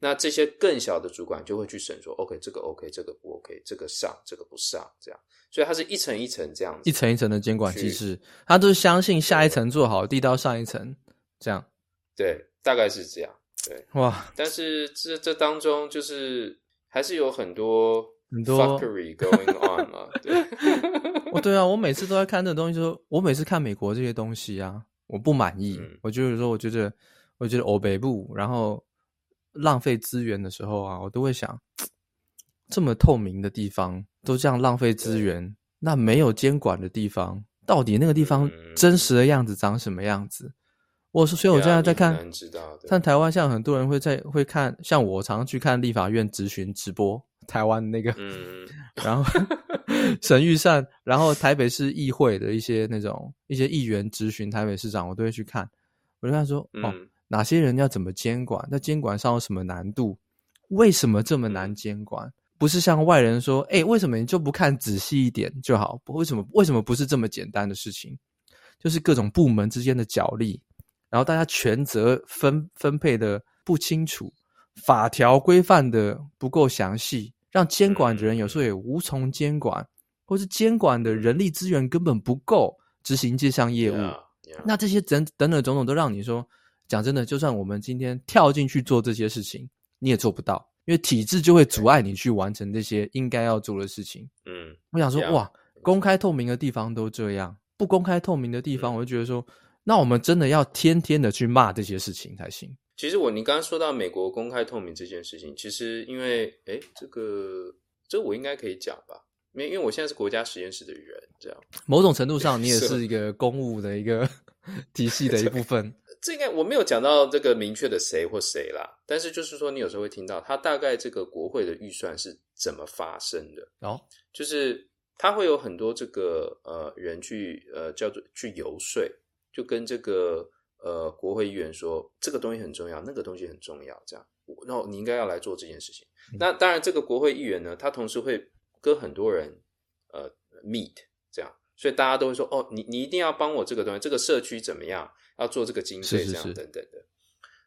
[SPEAKER 1] 那这些更小的主管就会去审说，OK，这个 OK，这个不 OK，这个上，这个不上，这样。所以它是一层一层这样子，
[SPEAKER 2] 一层一层的监管机制，他都是相信下一层做好，递到上一层。这样，
[SPEAKER 1] 对，大概是这样，对，
[SPEAKER 2] 哇！
[SPEAKER 1] 但是这这当中就是还是有很多
[SPEAKER 2] 很多
[SPEAKER 1] fuckery going on 嘛，对，
[SPEAKER 2] 哦，对啊，我每次都在看这个东西，就是我每次看美国这些东西啊，我不满意，嗯、我就是说，我觉得，我觉得欧北部，然后浪费资源的时候啊，我都会想，这么透明的地方都这样浪费资源，那没有监管的地方，到底那个地方真实的样子长什么样子？嗯我是，所以我现在在看，看台湾，像很多人会在会看，像我常常去看立法院质询直播，台湾那个，嗯，然后审预算，然后台北市议会的一些那种一些议员质询台北市长，我都会去看，我就看说，哦，哪些人要怎么监管？那监管上有什么难度？为什么这么难监管？不是像外人说，诶，为什么你就不看仔细一点就好？为什么为什么不是这么简单的事情？就是各种部门之间的角力。然后大家权责分分配的不清楚，法条规范的不够详细，让监管的人有时候也无从监管，或是监管的人力资源根本不够执行这项业务。Yeah, yeah. 那这些等等等种种都让你说，讲真的，就算我们今天跳进去做这些事情，你也做不到，因为体制就会阻碍你去完成这些应该要做的事情。嗯，我想说，yeah, 哇，公开透明的地方都这样，不公开透明的地方，我就觉得说。那我们真的要天天的去骂这些事情才行。
[SPEAKER 1] 其实我，你刚刚说到美国公开透明这件事情，其实因为，诶，这个，这我应该可以讲吧？因为，因为我现在是国家实验室的人，这样。
[SPEAKER 2] 某种程度上，你也是一个公务的一个 体系的一部分。
[SPEAKER 1] 这应该我没有讲到这个明确的谁或谁啦，但是就是说，你有时候会听到他大概这个国会的预算是怎么发生的
[SPEAKER 2] 哦，
[SPEAKER 1] 就是他会有很多这个呃人去呃叫做去游说。就跟这个呃国会议员说，这个东西很重要，那个东西很重要，这样，然后你应该要来做这件事情。嗯、那当然，这个国会议员呢，他同时会跟很多人呃 meet 这样，所以大家都会说，哦，你你一定要帮我这个东西，这个社区怎么样，要做这个经费这样等等的。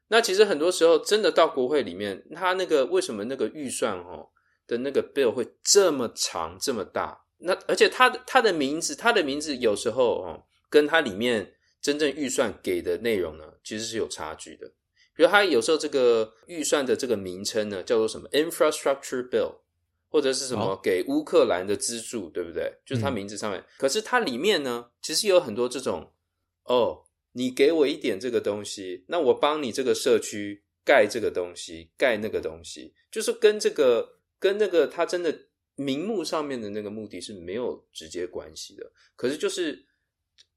[SPEAKER 1] 那其实很多时候，真的到国会里面，他那个为什么那个预算哦的那个 bill 会这么长这么大？那而且他的他的名字，他的名字有时候哦，跟他里面真正预算给的内容呢，其实是有差距的。比如他有时候这个预算的这个名称呢，叫做什么 Infrastructure Bill，或者是什么给乌克兰的资助，对不对？就是他名字上面。嗯、可是它里面呢，其实有很多这种哦，你给我一点这个东西，那我帮你这个社区盖这个东西，盖那个东西，就是跟这个跟那个他真的。名目上面的那个目的是没有直接关系的，可是就是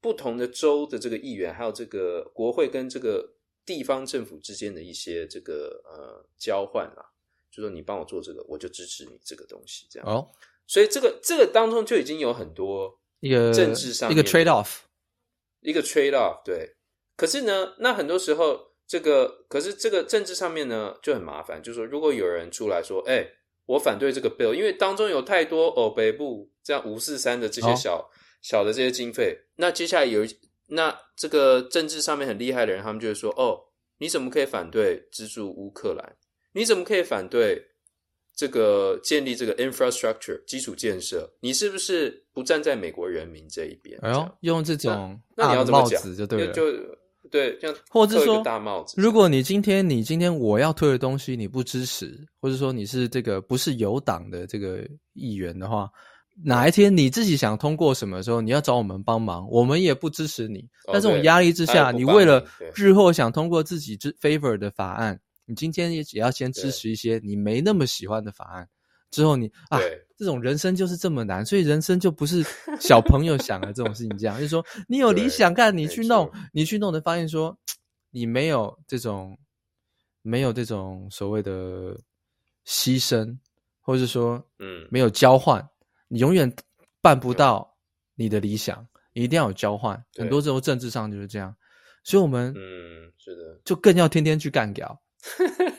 [SPEAKER 1] 不同的州的这个议员，还有这个国会跟这个地方政府之间的一些这个呃交换啊，就说你帮我做这个，我就支持你这个东西，这样。哦，所以这个这个当中就已经有很多一个政治上
[SPEAKER 2] 一个 trade off，
[SPEAKER 1] 一个 trade off，对。可是呢，那很多时候这个可是这个政治上面呢就很麻烦，就是说如果有人出来说，哎、欸。我反对这个 bill，因为当中有太多哦，北部这样五四三的这些小、哦、小的这些经费。那接下来有那这个政治上面很厉害的人，他们就会说：哦，你怎么可以反对资助乌克兰？你怎么可以反对这个建立这个 infrastructure 基础建设？你是不是不站在美国人民这一边？
[SPEAKER 2] 哎呦，用这种
[SPEAKER 1] 那，那你要怎么讲？
[SPEAKER 2] 就对了。
[SPEAKER 1] 就对，这样
[SPEAKER 2] 或者说
[SPEAKER 1] 大帽子。
[SPEAKER 2] 如果你今天你今天我要推的东西你不支持，或者说你是这个不是有党的这个议员的话，哪一天你自己想通过什么时候，你要找我们帮忙，我们也不支持你。在这种压力之下，你为了日后想通过自己之 favor 的法案，你今天也也要先支持一些你没那么喜欢的法案。之后你啊，这种人生就是这么难，所以人生就不是小朋友想的这种事情。这样就是说，你有理想，干你去弄，你去弄的，发现说你没有这种没有这种所谓的牺牲，或者是说嗯没有交换，你永远办不到你的理想。你一定要有交换，很多时候政治上就是这样。所以我们嗯是的，就更要天天去干掉。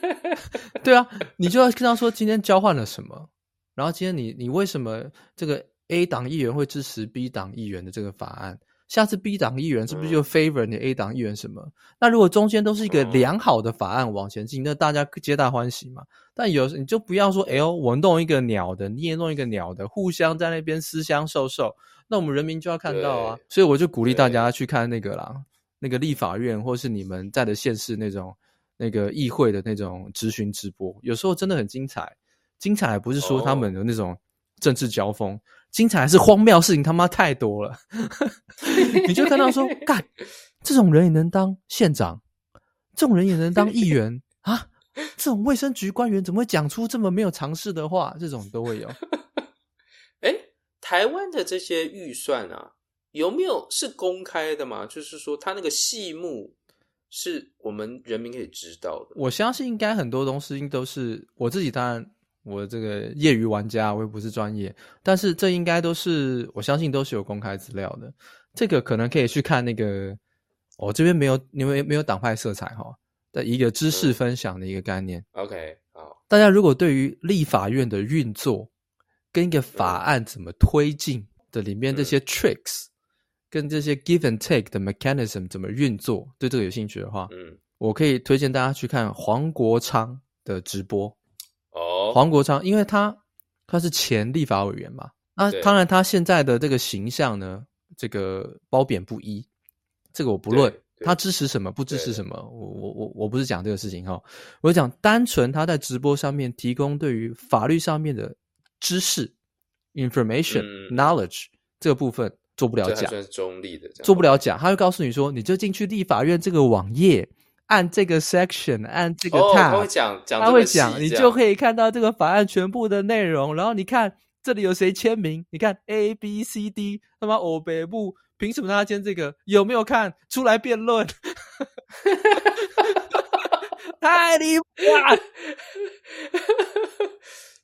[SPEAKER 2] 对啊，你就要跟他说今天交换了什么，然后今天你你为什么这个 A 党议员会支持 B 党议员的这个法案？下次 B 党议员是不是就 favor 你 A 党议员什么？嗯、那如果中间都是一个良好的法案往前进，那大家皆大欢喜嘛。但有时你就不要说，哎呦，我弄一个鸟的，你也弄一个鸟的，互相在那边私相授受，那我们人民就要看到啊。所以我就鼓励大家去看那个啦，那个立法院或是你们在的县市那种。那个议会的那种质询直播，有时候真的很精彩。精彩不是说他们的那种政治交锋，oh. 精彩还是荒谬事情他妈太多了。你就看到说，干这种人也能当县长，这种人也能当议员啊？这种卫生局官员怎么会讲出这么没有常识的话？这种都会有。
[SPEAKER 1] 哎，台湾的这些预算啊，有没有是公开的吗？就是说，他那个细目。是我们人民可以知道的。
[SPEAKER 2] 我相信应该很多东西都是我自己，当然我这个业余玩家，我也不是专业，但是这应该都是我相信都是有公开资料的。这个可能可以去看那个，我、哦、这边没有，因为没有党派色彩哈的一个知识分享的一个概念。
[SPEAKER 1] 嗯、OK，好，
[SPEAKER 2] 大家如果对于立法院的运作跟一个法案怎么推进的里面这些 tricks。跟这些 give and take 的 mechanism 怎么运作，对这个有兴趣的话，嗯，我可以推荐大家去看黄国昌的直播。哦，黄国昌，因为他他是前立法委员嘛，那当然他现在的这个形象呢，这个褒贬不一，这个我不论他支持什么，不支持什么，我我我我不是讲这个事情哈，我讲单纯他在直播上面提供对于法律上面的知识 information、嗯、knowledge 这个部分。做不了假，
[SPEAKER 1] 算是中立的，
[SPEAKER 2] 做不了假，他会告诉你说，你就进去立法院这个网页，按这个 section，按这个 tab，、哦、他会讲，讲他会讲，你就可以看到这个法案全部的内容。然后你看这里有谁签名？你看 A B C D，他妈欧北部凭什么他签这个？有没有看出来辩论？太离谱了！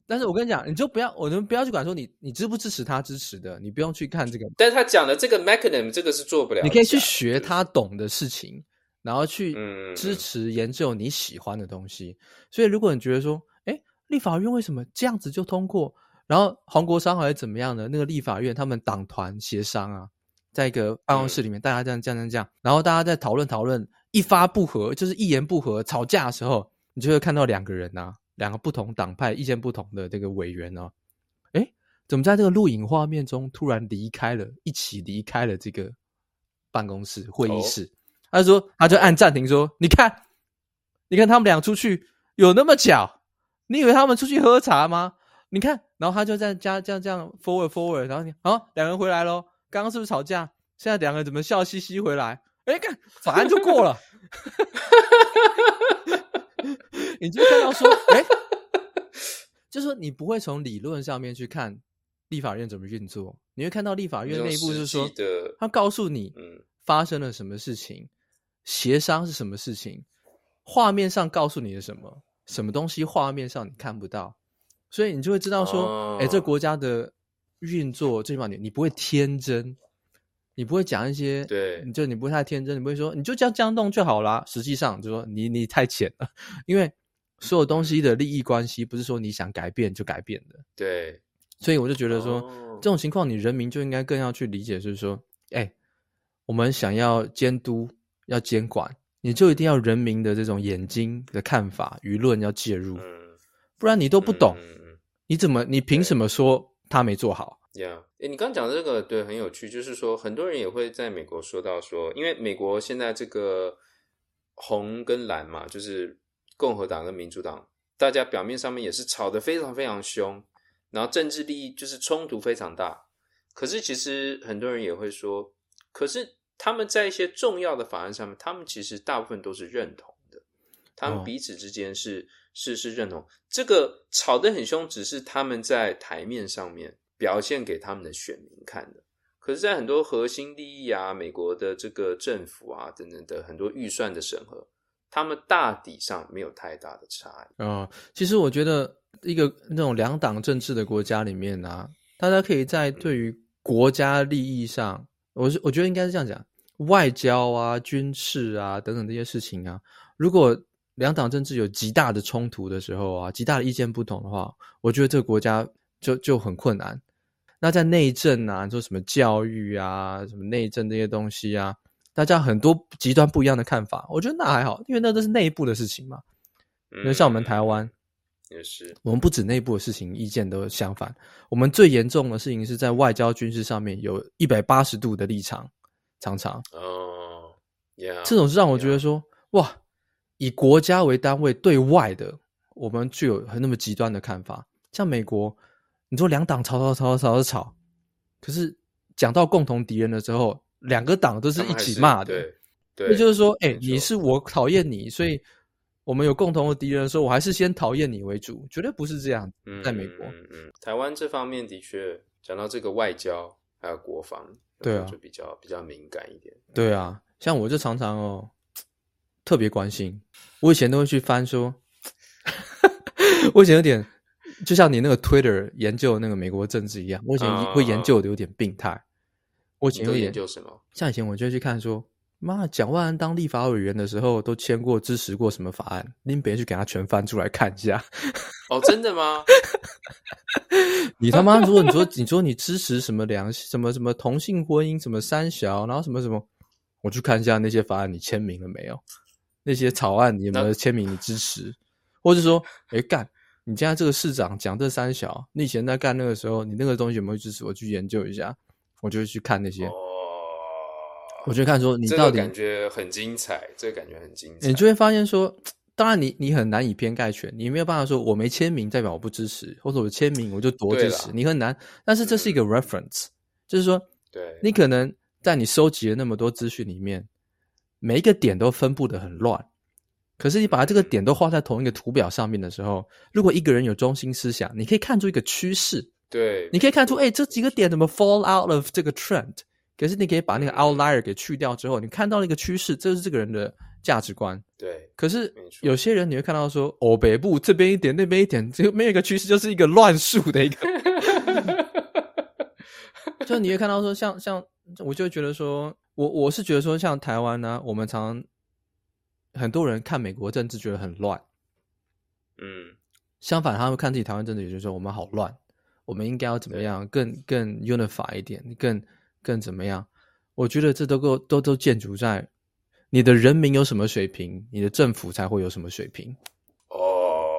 [SPEAKER 2] 但是我跟你讲，你就不要，我们不要去管说你你支不支持他支持的，你不用去看这个。
[SPEAKER 1] 但是他讲的这个 mechanism，这个是做不了。
[SPEAKER 2] 你可以去学他懂的事情，然后去支持研究你喜欢的东西。嗯、所以如果你觉得说，哎，立法院为什么这样子就通过？然后黄国昌还是怎么样的？那个立法院他们党团协商啊，在一个办公室里面，嗯、大家这样这样这样然后大家在讨论讨论，一发不合就是一言不合吵架的时候，你就会看到两个人呐、啊。两个不同党派、意见不同的这个委员呢、哦，诶，怎么在这个录影画面中突然离开了，一起离开了这个办公室会议室？哦、他说，他就按暂停说：“你看，你看他们俩出去有那么巧？你以为他们出去喝茶吗？你看。”然后他就在加这样这样 forward forward，然后你啊，两个人回来喽。刚刚是不是吵架？现在两个人怎么笑嘻嘻回来？哎，看法案就过了。你就看到说，哎，就是说你不会从理论上面去看立法院怎么运作，你会看到立法院内部就是说，他告诉你，发生了什么事情，协商是什么事情，画面上告诉你的什么，什么东西画面上你看不到，所以你就会知道说，哎，这国家的运作最起码你你不会天真。你不会讲一些，对，你就你不会太天真，你不会说你就这样这样弄就好啦。实际上就说你你太浅了，因为所有东西的利益关系不是说你想改变就改变的。
[SPEAKER 1] 对，
[SPEAKER 2] 所以我就觉得说、哦、这种情况，你人民就应该更要去理解，就是说，哎、欸，我们想要监督要监管，你就一定要人民的这种眼睛的看法，舆论要介入，嗯、不然你都不懂，嗯、你怎么你凭什么说他没做好？
[SPEAKER 1] 呀，诶，你刚讲的这个对很有趣，就是说很多人也会在美国说到说，因为美国现在这个红跟蓝嘛，就是共和党跟民主党，大家表面上面也是吵得非常非常凶，然后政治利益就是冲突非常大。可是其实很多人也会说，可是他们在一些重要的法案上面，他们其实大部分都是认同的，他们彼此之间是、哦、是是认同。这个吵得很凶，只是他们在台面上面。表现给他们的选民看的，可是，在很多核心利益啊、美国的这个政府啊等等的很多预算的审核，他们大体上没有太大的差异。
[SPEAKER 2] 啊、哦，其实我觉得一个那种两党政治的国家里面啊，大家可以在对于国家利益上，嗯、我是我觉得应该是这样讲，外交啊、军事啊等等这些事情啊，如果两党政治有极大的冲突的时候啊，极大的意见不同的话，我觉得这个国家。就就很困难。那在内政啊，说什么教育啊，什么内政这些东西啊，大家很多极端不一样的看法。我觉得那还好，因为那都是内部的事情嘛。因为像我们台湾
[SPEAKER 1] 也是，
[SPEAKER 2] 我们不止内部的事情意见都相反。我们最严重的事情是在外交军事上面有一百八十度的立场，常常
[SPEAKER 1] 哦，yeah,
[SPEAKER 2] 这种是让我觉得说.哇，以国家为单位对外的，我们具有很那么极端的看法，像美国。你说两党吵吵吵吵吵吵，可是讲到共同敌人的时候，两个党都是一起骂的。对，对，也就是说，哎、欸，你是我讨厌你，所以我们有共同的敌人的时候，我还是先讨厌你为主，绝对不是这样。在美国，
[SPEAKER 1] 嗯，嗯，嗯，台湾这方面的确讲到这个外交还有国防，对啊，就比较比较敏感一点。
[SPEAKER 2] 对啊，像我就常常哦，特别关心，我以前都会去翻说，我以前有点。就像你那个 Twitter 研究那个美国政治一样，我以前会研究的有点病态。我以前会
[SPEAKER 1] 研究什么？
[SPEAKER 2] 像以前我就会去看说，妈，蒋万安当立法委员的时候都签过支持过什么法案？拎别人去给他全翻出来看一下。
[SPEAKER 1] 哦，真的吗？
[SPEAKER 2] 你他妈如果你说你说你支持什么良什么什么同性婚姻什么三小，然后什么什么，我去看一下那些法案你签名了没有？那些草案你有没有签名你支持？或者说，哎干。你现在这个市长讲这三小，你以前在干那个时候，你那个东西有没有支持？我去研究一下，我就会去看那些。哦，我就看说你到底、这个、
[SPEAKER 1] 感觉很精彩，这个感觉很精彩。
[SPEAKER 2] 你就会发现说，当然你你很难以偏概全，你没有办法说我没签名代表我不支持，或者我签名我就多支持，你很难。但是这是一个 reference，、嗯、就是说，对，你可能在你收集了那么多资讯里面，每一个点都分布的很乱。可是你把这个点都画在同一个图表上面的时候，如果一个人有中心思想，你可以看出一个趋势。
[SPEAKER 1] 对，
[SPEAKER 2] 你可以看出，哎、欸，这几个点怎么 fall out of 这个 trend？可是你可以把那个 outlier 给去掉之后，你看到了一个趋势，这是这个人的价值观。
[SPEAKER 1] 对。
[SPEAKER 2] 可是有些人你会看到说，哦，北部这边一点，那边一点，这个没有一个趋势，就是一个乱数的一个。就你会看到说，像像，我就觉得说，我我是觉得说，像台湾呢、啊，我们常。很多人看美国政治觉得很乱，
[SPEAKER 1] 嗯，
[SPEAKER 2] 相反，他们看自己台湾政治，也就是说我们好乱，我们应该要怎么样更更 unify 一点，更更怎么样？我觉得这都够都都建筑在你的人民有什么水平，你的政府才会有什么水平。
[SPEAKER 1] 哦，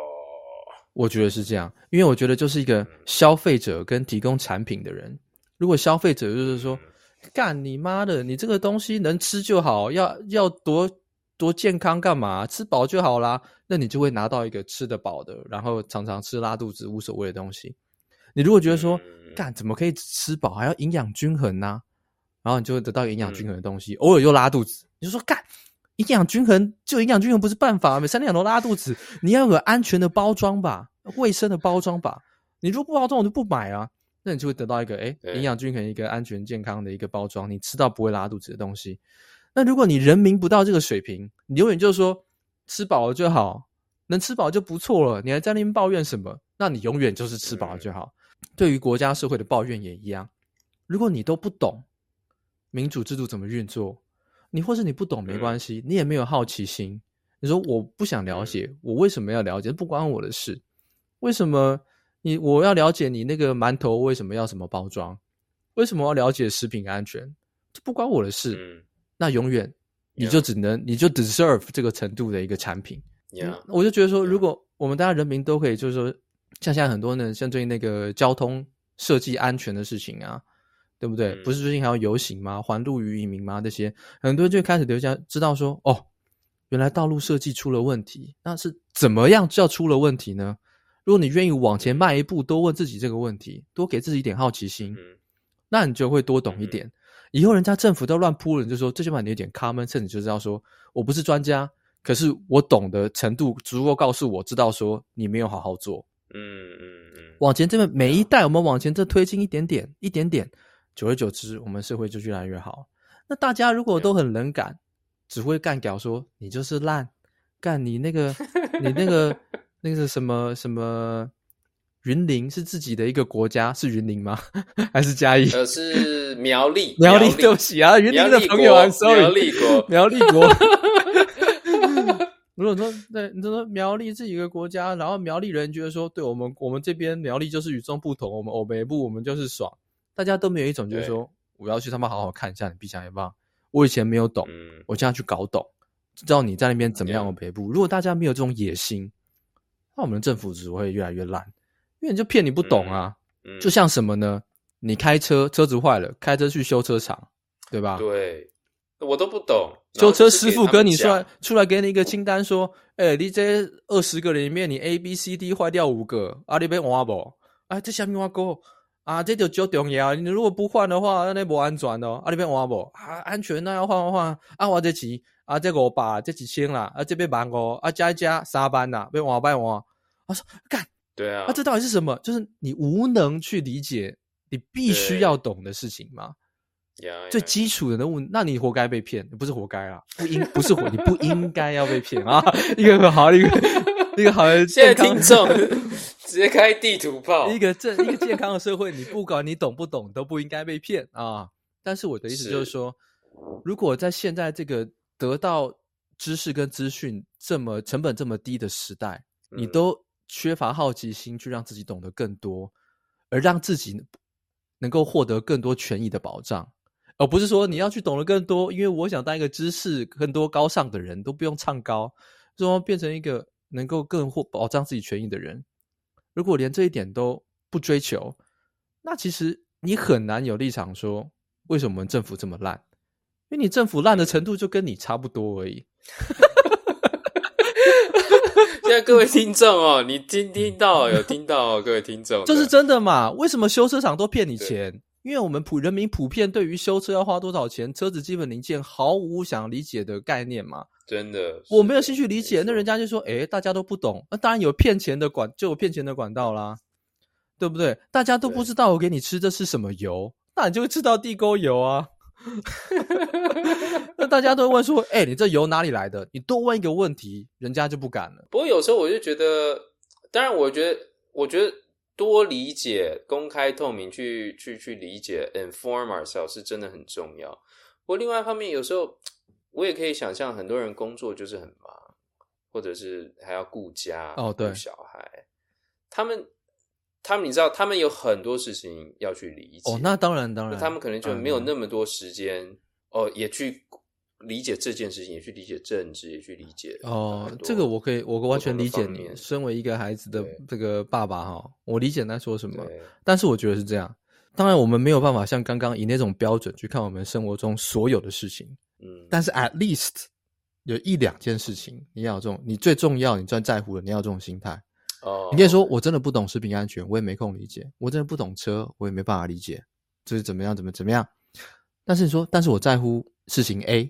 [SPEAKER 2] 我觉得是这样，因为我觉得就是一个消费者跟提供产品的人，如果消费者就是说，干你妈的，你这个东西能吃就好，要要多多健康干嘛？吃饱就好啦，那你就会拿到一个吃得饱的，然后常常吃拉肚子无所谓的东西。你如果觉得说，干怎么可以吃饱还要营养均衡呢？然后你就会得到营养均衡的东西，偶尔又拉肚子，你就说干。营养均衡就营养均衡不是办法，每三天两头拉肚子，你要有安全的包装吧，卫生的包装吧。你如果不包装，我就不买啊。那你就会得到一个诶营养均衡、一个安全健康的一个包装，你吃到不会拉肚子的东西。那如果你人民不到这个水平，你永远就是说吃饱了就好，能吃饱就不错了，你还在那边抱怨什么？那你永远就是吃饱了就好。对于国家社会的抱怨也一样。如果你都不懂民主制度怎么运作，你或是你不懂没关系，你也没有好奇心。你说我不想了解，我为什么要了解？不关我的事。为什么你我要了解你那个馒头为什么要什么包装？为什么要了解食品安全？这不关我的事。那永远你就只能你就 deserve 这个程度的一个产品。我就觉得说，如果我们大家人民都可以，就是说，像现在很多呢，像最近那个交通设计安全的事情啊。对不对？嗯、不是最近还要游行吗？环路于民吗？这些很多人就开始留下知道说，哦，原来道路设计出了问题。那是怎么样叫出了问题呢？如果你愿意往前迈一步，多问自己这个问题，多给自己一点好奇心，嗯、那你就会多懂一点。嗯、以后人家政府都乱扑了，你就说这些话你有点 common sense，你就知道说我不是专家，可是我懂的程度足够告诉我知道说你没有好好做。嗯嗯嗯，往前这边每一代我们往前这推进一点点，一点点。久而久之，我们社会就越来越好。那大家如果都很冷感，只会干屌说你就是烂，干你那个你那个 那个是什么什么云林是自己的一个国家是云林吗？还是嘉义？
[SPEAKER 1] 呃，是苗栗。
[SPEAKER 2] 苗栗，对不起啊，云林的朋友啊，sorry，苗栗国，苗栗国。如果说对，你说苗栗是一个国家，然后苗栗人觉得说，对我们我们这边苗栗就是与众不同，我们欧北部我们就是爽。大家都没有一种，就是说我要去他妈好好看一下你，闭上眼吧。我以前没有懂，嗯、我现在去搞懂，知道你在那边怎么样的北部。嗯、如果大家没有这种野心，那我们的政府只会越来越烂，因为你就骗你不懂啊。嗯嗯、就像什么呢？你开车车子坏了，开车去修车厂，对吧？
[SPEAKER 1] 对，我都不懂。
[SPEAKER 2] 修车师傅跟你出来出来给你一个清单，说：“哎、欸，你这二十个里面，你 A、B、C、D 坏掉五个，啊，你要换不？哎，这下面我哥。”啊，这就就重要。你如果不换的话，那不安全哦。啊，你边换不？啊，安全那要换换换。啊，我这钱啊，这五百，这几千啦。啊，这边万五，啊，加一加三班啦，被换不换？他说干，
[SPEAKER 1] 对啊。
[SPEAKER 2] 啊，这到底是什么？就是你无能去理解，你必须要懂的事情最基础的人物，那你活该被骗，不是活该啊？不应不是活，你不应该要被骗啊！一个很好，一个 一个好的，
[SPEAKER 1] 现在听众。直接开地图炮，
[SPEAKER 2] 一个正一个健康的社会，你不管你懂不懂，都不应该被骗啊！但是我的意思就是说，是如果在现在这个得到知识跟资讯这么成本这么低的时代，嗯、你都缺乏好奇心去让自己懂得更多，而让自己能够获得更多权益的保障，而不是说你要去懂得更多，因为我想当一个知识更多高尚的人，都不用唱高，说变成一个能够更获保障自己权益的人。如果连这一点都不追求，那其实你很难有立场说为什么我们政府这么烂，因为你政府烂的程度就跟你差不多而已。
[SPEAKER 1] 现在各位 听众哦，你听听到有听到哦，各位听众，
[SPEAKER 2] 这是真的嘛？为什么修车厂都骗你钱？因为我们普人民普遍对于修车要花多少钱，车子基本零件毫无想理解的概念嘛。
[SPEAKER 1] 真的，
[SPEAKER 2] 我没有兴趣理解，那人家就说：“诶，大家都不懂，那当然有骗钱的管，就有骗钱的管道啦，对不对？大家都不知道我给你吃的是什么油，那你就会吃到地沟油啊。那大家都会问说：“诶，你这油哪里来的？”你多问一个问题，人家就不敢了。
[SPEAKER 1] 不过有时候我就觉得，当然，我觉得，我觉得。多理解、公开透明，去去去理解，inform ourselves 是真的很重要。不过另外一方面，有时候我也可以想象，很多人工作就是很忙，或者是还要顾家、
[SPEAKER 2] 哦，对，
[SPEAKER 1] 顾小孩，他们他们你知道，他们有很多事情要去理解。
[SPEAKER 2] 哦，那当然当然，
[SPEAKER 1] 他们可能就没有那么多时间、嗯、哦，也去理解这件事情，也去理解政治，也去理解
[SPEAKER 2] 哦。这个我可以，我完全理解你。身为一个孩子的这个爸爸哈，我理解他说什么。但是我觉得是这样。当然，我们没有办法像刚刚以那种标准去看我们生活中所有的事情。嗯，但是 at least 有一两件事情，你要有这种，你最重要，你最在乎的，你要有这种心态。哦，你可以说我真的不懂食品安全，我也没空理解。我真的不懂车，我也没办法理解。就是怎么样？怎么怎么样？但是你说，但是我在乎事情 A，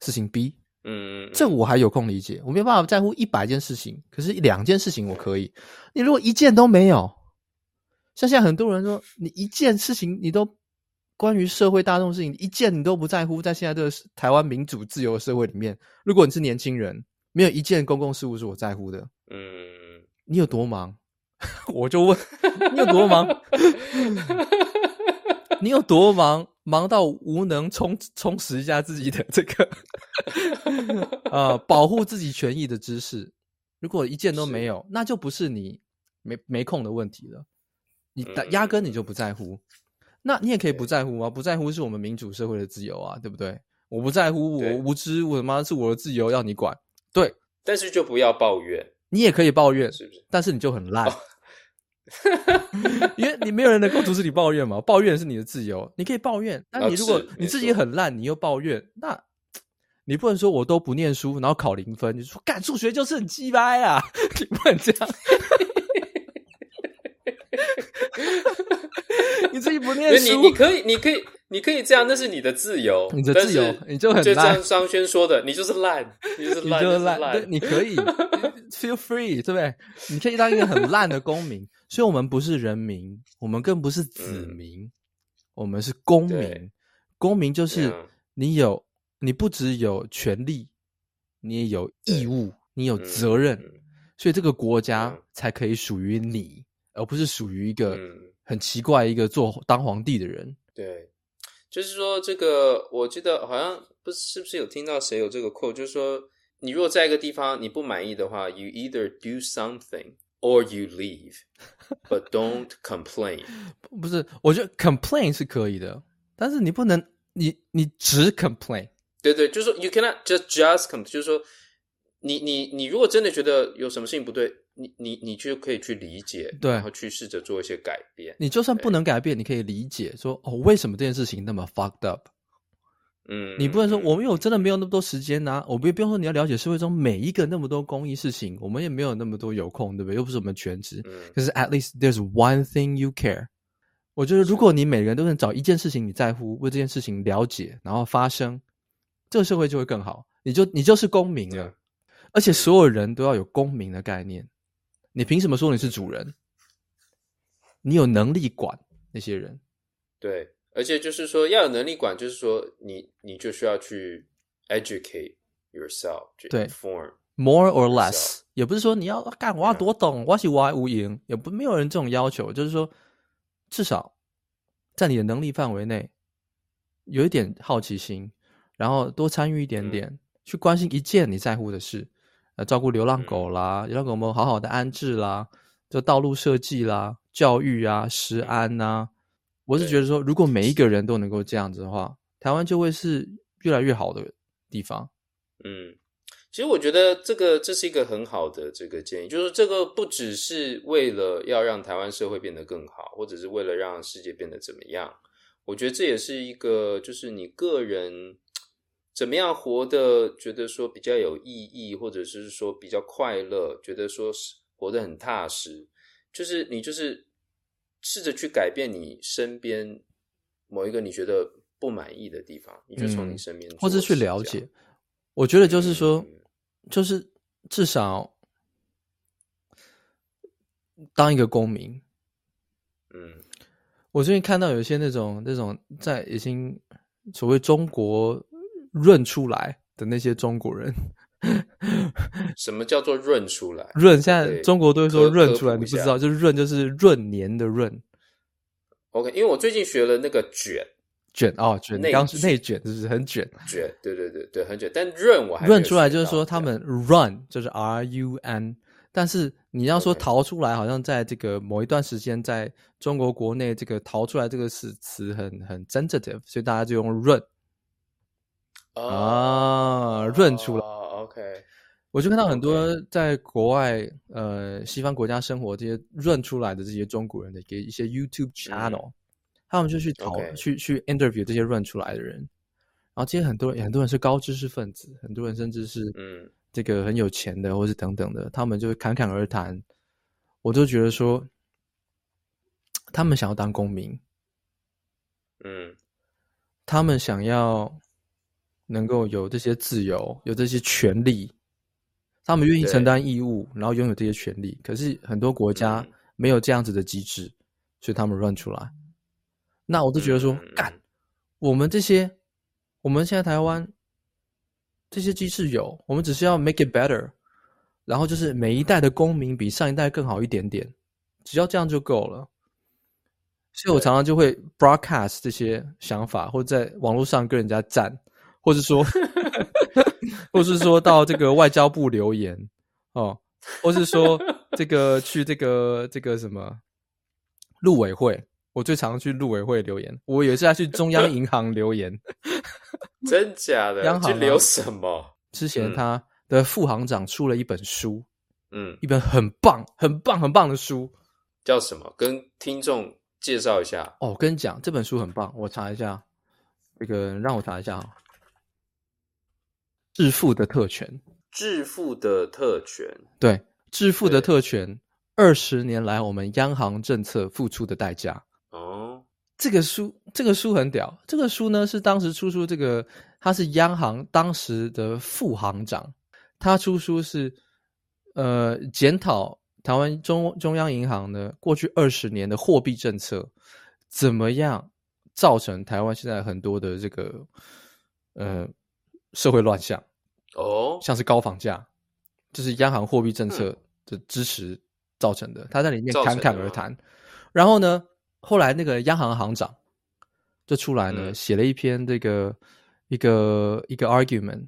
[SPEAKER 2] 事情 B，嗯，这我还有空理解。我没有办法在乎一百件事情，可是两件事情我可以。你如果一件都没有，像现在很多人说，你一件事情你都关于社会大众事情一件你都不在乎，在现在这个台湾民主自由的社会里面，如果你是年轻人，没有一件公共事务是我在乎的，嗯，你有多忙？我就问你有多忙？你有多忙？忙到无能充充实一下自己的这个 呃保护自己权益的知识，如果一件都没有，那就不是你没没空的问题了。你压根你就不在乎，那你也可以不在乎啊，不在乎是我们民主社会的自由啊，对不对？我不在乎，我无知，我他妈是我的自由，要你管。对，
[SPEAKER 1] 但是就不要抱怨，
[SPEAKER 2] 你也可以抱怨，是不是？但是你就很烂。因为你没有人能够阻止你抱怨嘛，抱怨是你的自由，你可以抱怨。那你如果你自己很烂，你又抱怨，那你不能说我都不念书，然后考零分，你说干数学就是很鸡掰啊，你不能这样。你自己不念书，
[SPEAKER 1] 你你可以，你可以。你可以这样，那是你的自由，
[SPEAKER 2] 你的自由，你就很烂。
[SPEAKER 1] 就像商轩说的，你就是烂，你就是烂，就是烂。
[SPEAKER 2] 对，你可以 feel free，对不对？你可以当一个很烂的公民。所以，我们不是人民，我们更不是子民，嗯、我们是公民。公民就是你有，你不只有权利，你也有义务，你有责任。嗯、所以，这个国家才可以属于你，而不是属于一个很奇怪一个做当皇帝的人。
[SPEAKER 1] 对。就是说，这个我记得好像不是，是不是有听到谁有这个 quote？就是说，你如果在一个地方你不满意的话，you either do something or you leave，but don't complain。
[SPEAKER 2] 不是，我觉得 complain 是可以的，但是你不能，你你只 complain。
[SPEAKER 1] 对对，就是说 you cannot just just complain，就是说，你你你如果真的觉得有什么事情不对。你你你就可以去理解，对，然后去试着做一些改变。
[SPEAKER 2] 你就算不能改变，你可以理解说哦，为什么这件事情那么 fucked up？嗯，你不能说我们有真的没有那么多时间呐，我不不用说你要了解社会中每一个那么多公益事情，我们也没有那么多有空，对不对？又不是我们全职。可是 at least there's one thing you care。我觉得如果你每个人都能找一件事情你在乎，为这件事情了解，然后发声，这个社会就会更好。你就你就是公民了，而且所有人都要有公民的概念。你凭什么说你是主人？你有能力管那些人？
[SPEAKER 1] 对，而且就是说要有能力管，就是说你你就需要去 educate yourself，
[SPEAKER 2] 对
[SPEAKER 1] ，form
[SPEAKER 2] more or less，也不是说你要干我要多懂，我是我无赢，也不没有人这种要求，就是说至少在你的能力范围内有一点好奇心，然后多参与一点点，嗯、去关心一件你在乎的事。呃，照顾流浪狗啦，流浪狗们好好的安置啦，就道路设计啦、教育啊、食安呐、啊，我是觉得说，如果每一个人都能够这样子的话，台湾就会是越来越好的地方。
[SPEAKER 1] 嗯，其实我觉得这个这是一个很好的这个建议，就是这个不只是为了要让台湾社会变得更好，或者是为了让世界变得怎么样，我觉得这也是一个，就是你个人。怎么样活得觉得说比较有意义，或者是说比较快乐，觉得说是活得很踏实，就是你就是试着去改变你身边某一个你觉得不满意的地方，你就从你身边、嗯，
[SPEAKER 2] 或者去了解。我觉得就是说，嗯、就是至少当一个公民。嗯，我最近看到有些那种那种在已经所谓中国。润出来的那些中国人，
[SPEAKER 1] 什么叫做润出来？
[SPEAKER 2] 润现在中国都会说润出来，你不知道，就是润就是闰年的润。
[SPEAKER 1] OK，因为我最近学了那个卷
[SPEAKER 2] 卷哦卷，刚是内卷，就是很卷
[SPEAKER 1] 卷，对对对对，很卷。但润我还
[SPEAKER 2] 润出来就是说他们 run 就是 R U N，但是你要说逃出来，好像在这个某一段时间在中国国内这个逃出来这个词词很很 sensitive，所以大家就用润。啊，润出来。
[SPEAKER 1] OK，
[SPEAKER 2] 我就看到很多在国外呃西方国家生活这些润出来的这些中国人的给一些 YouTube channel，他们就去讨去去 interview 这些润出来的人，然后这些很多人很多人是高知识分子，很多人甚至是嗯。这个很有钱的或是等等的，他们就侃侃而谈，我就觉得说他们想要当公民，
[SPEAKER 1] 嗯，
[SPEAKER 2] 他们想要。能够有这些自由，有这些权利，他们愿意承担义务，然后拥有这些权利。可是很多国家没有这样子的机制，所以他们 run 出来。那我就觉得说，干，我们这些，我们现在台湾这些机制有，我们只是要 make it better，然后就是每一代的公民比上一代更好一点点，只要这样就够了。所以我常常就会 broadcast 这些想法，或者在网络上跟人家战。或是说，或是说到这个外交部留言哦，或是说这个去这个这个什么陆委会，我最常去陆委会留言。我也是要去中央银行留言，
[SPEAKER 1] 真假的？央行去留什么？
[SPEAKER 2] 之前他的副行长出了一本书，
[SPEAKER 1] 嗯，
[SPEAKER 2] 一本很棒、很棒、很棒的书，
[SPEAKER 1] 叫什么？跟听众介绍一下。
[SPEAKER 2] 哦，我跟你讲，这本书很棒，我查一下。这个让我查一下啊。致富的特权，
[SPEAKER 1] 致富的特权，
[SPEAKER 2] 对，致富的特权，二十年来我们央行政策付出的代价。
[SPEAKER 1] 哦，
[SPEAKER 2] 这个书，这个书很屌。这个书呢，是当时出书，这个他是央行当时的副行长，他出书是呃检讨台湾中中央银行的过去二十年的货币政策，怎么样造成台湾现在很多的这个呃社会乱象。
[SPEAKER 1] 哦，
[SPEAKER 2] 像是高房价，就是央行货币政策的支持造成的。他在里面侃侃而谈，然后呢，后来那个央行行长就出来呢，写了一篇这个一个一个 argument，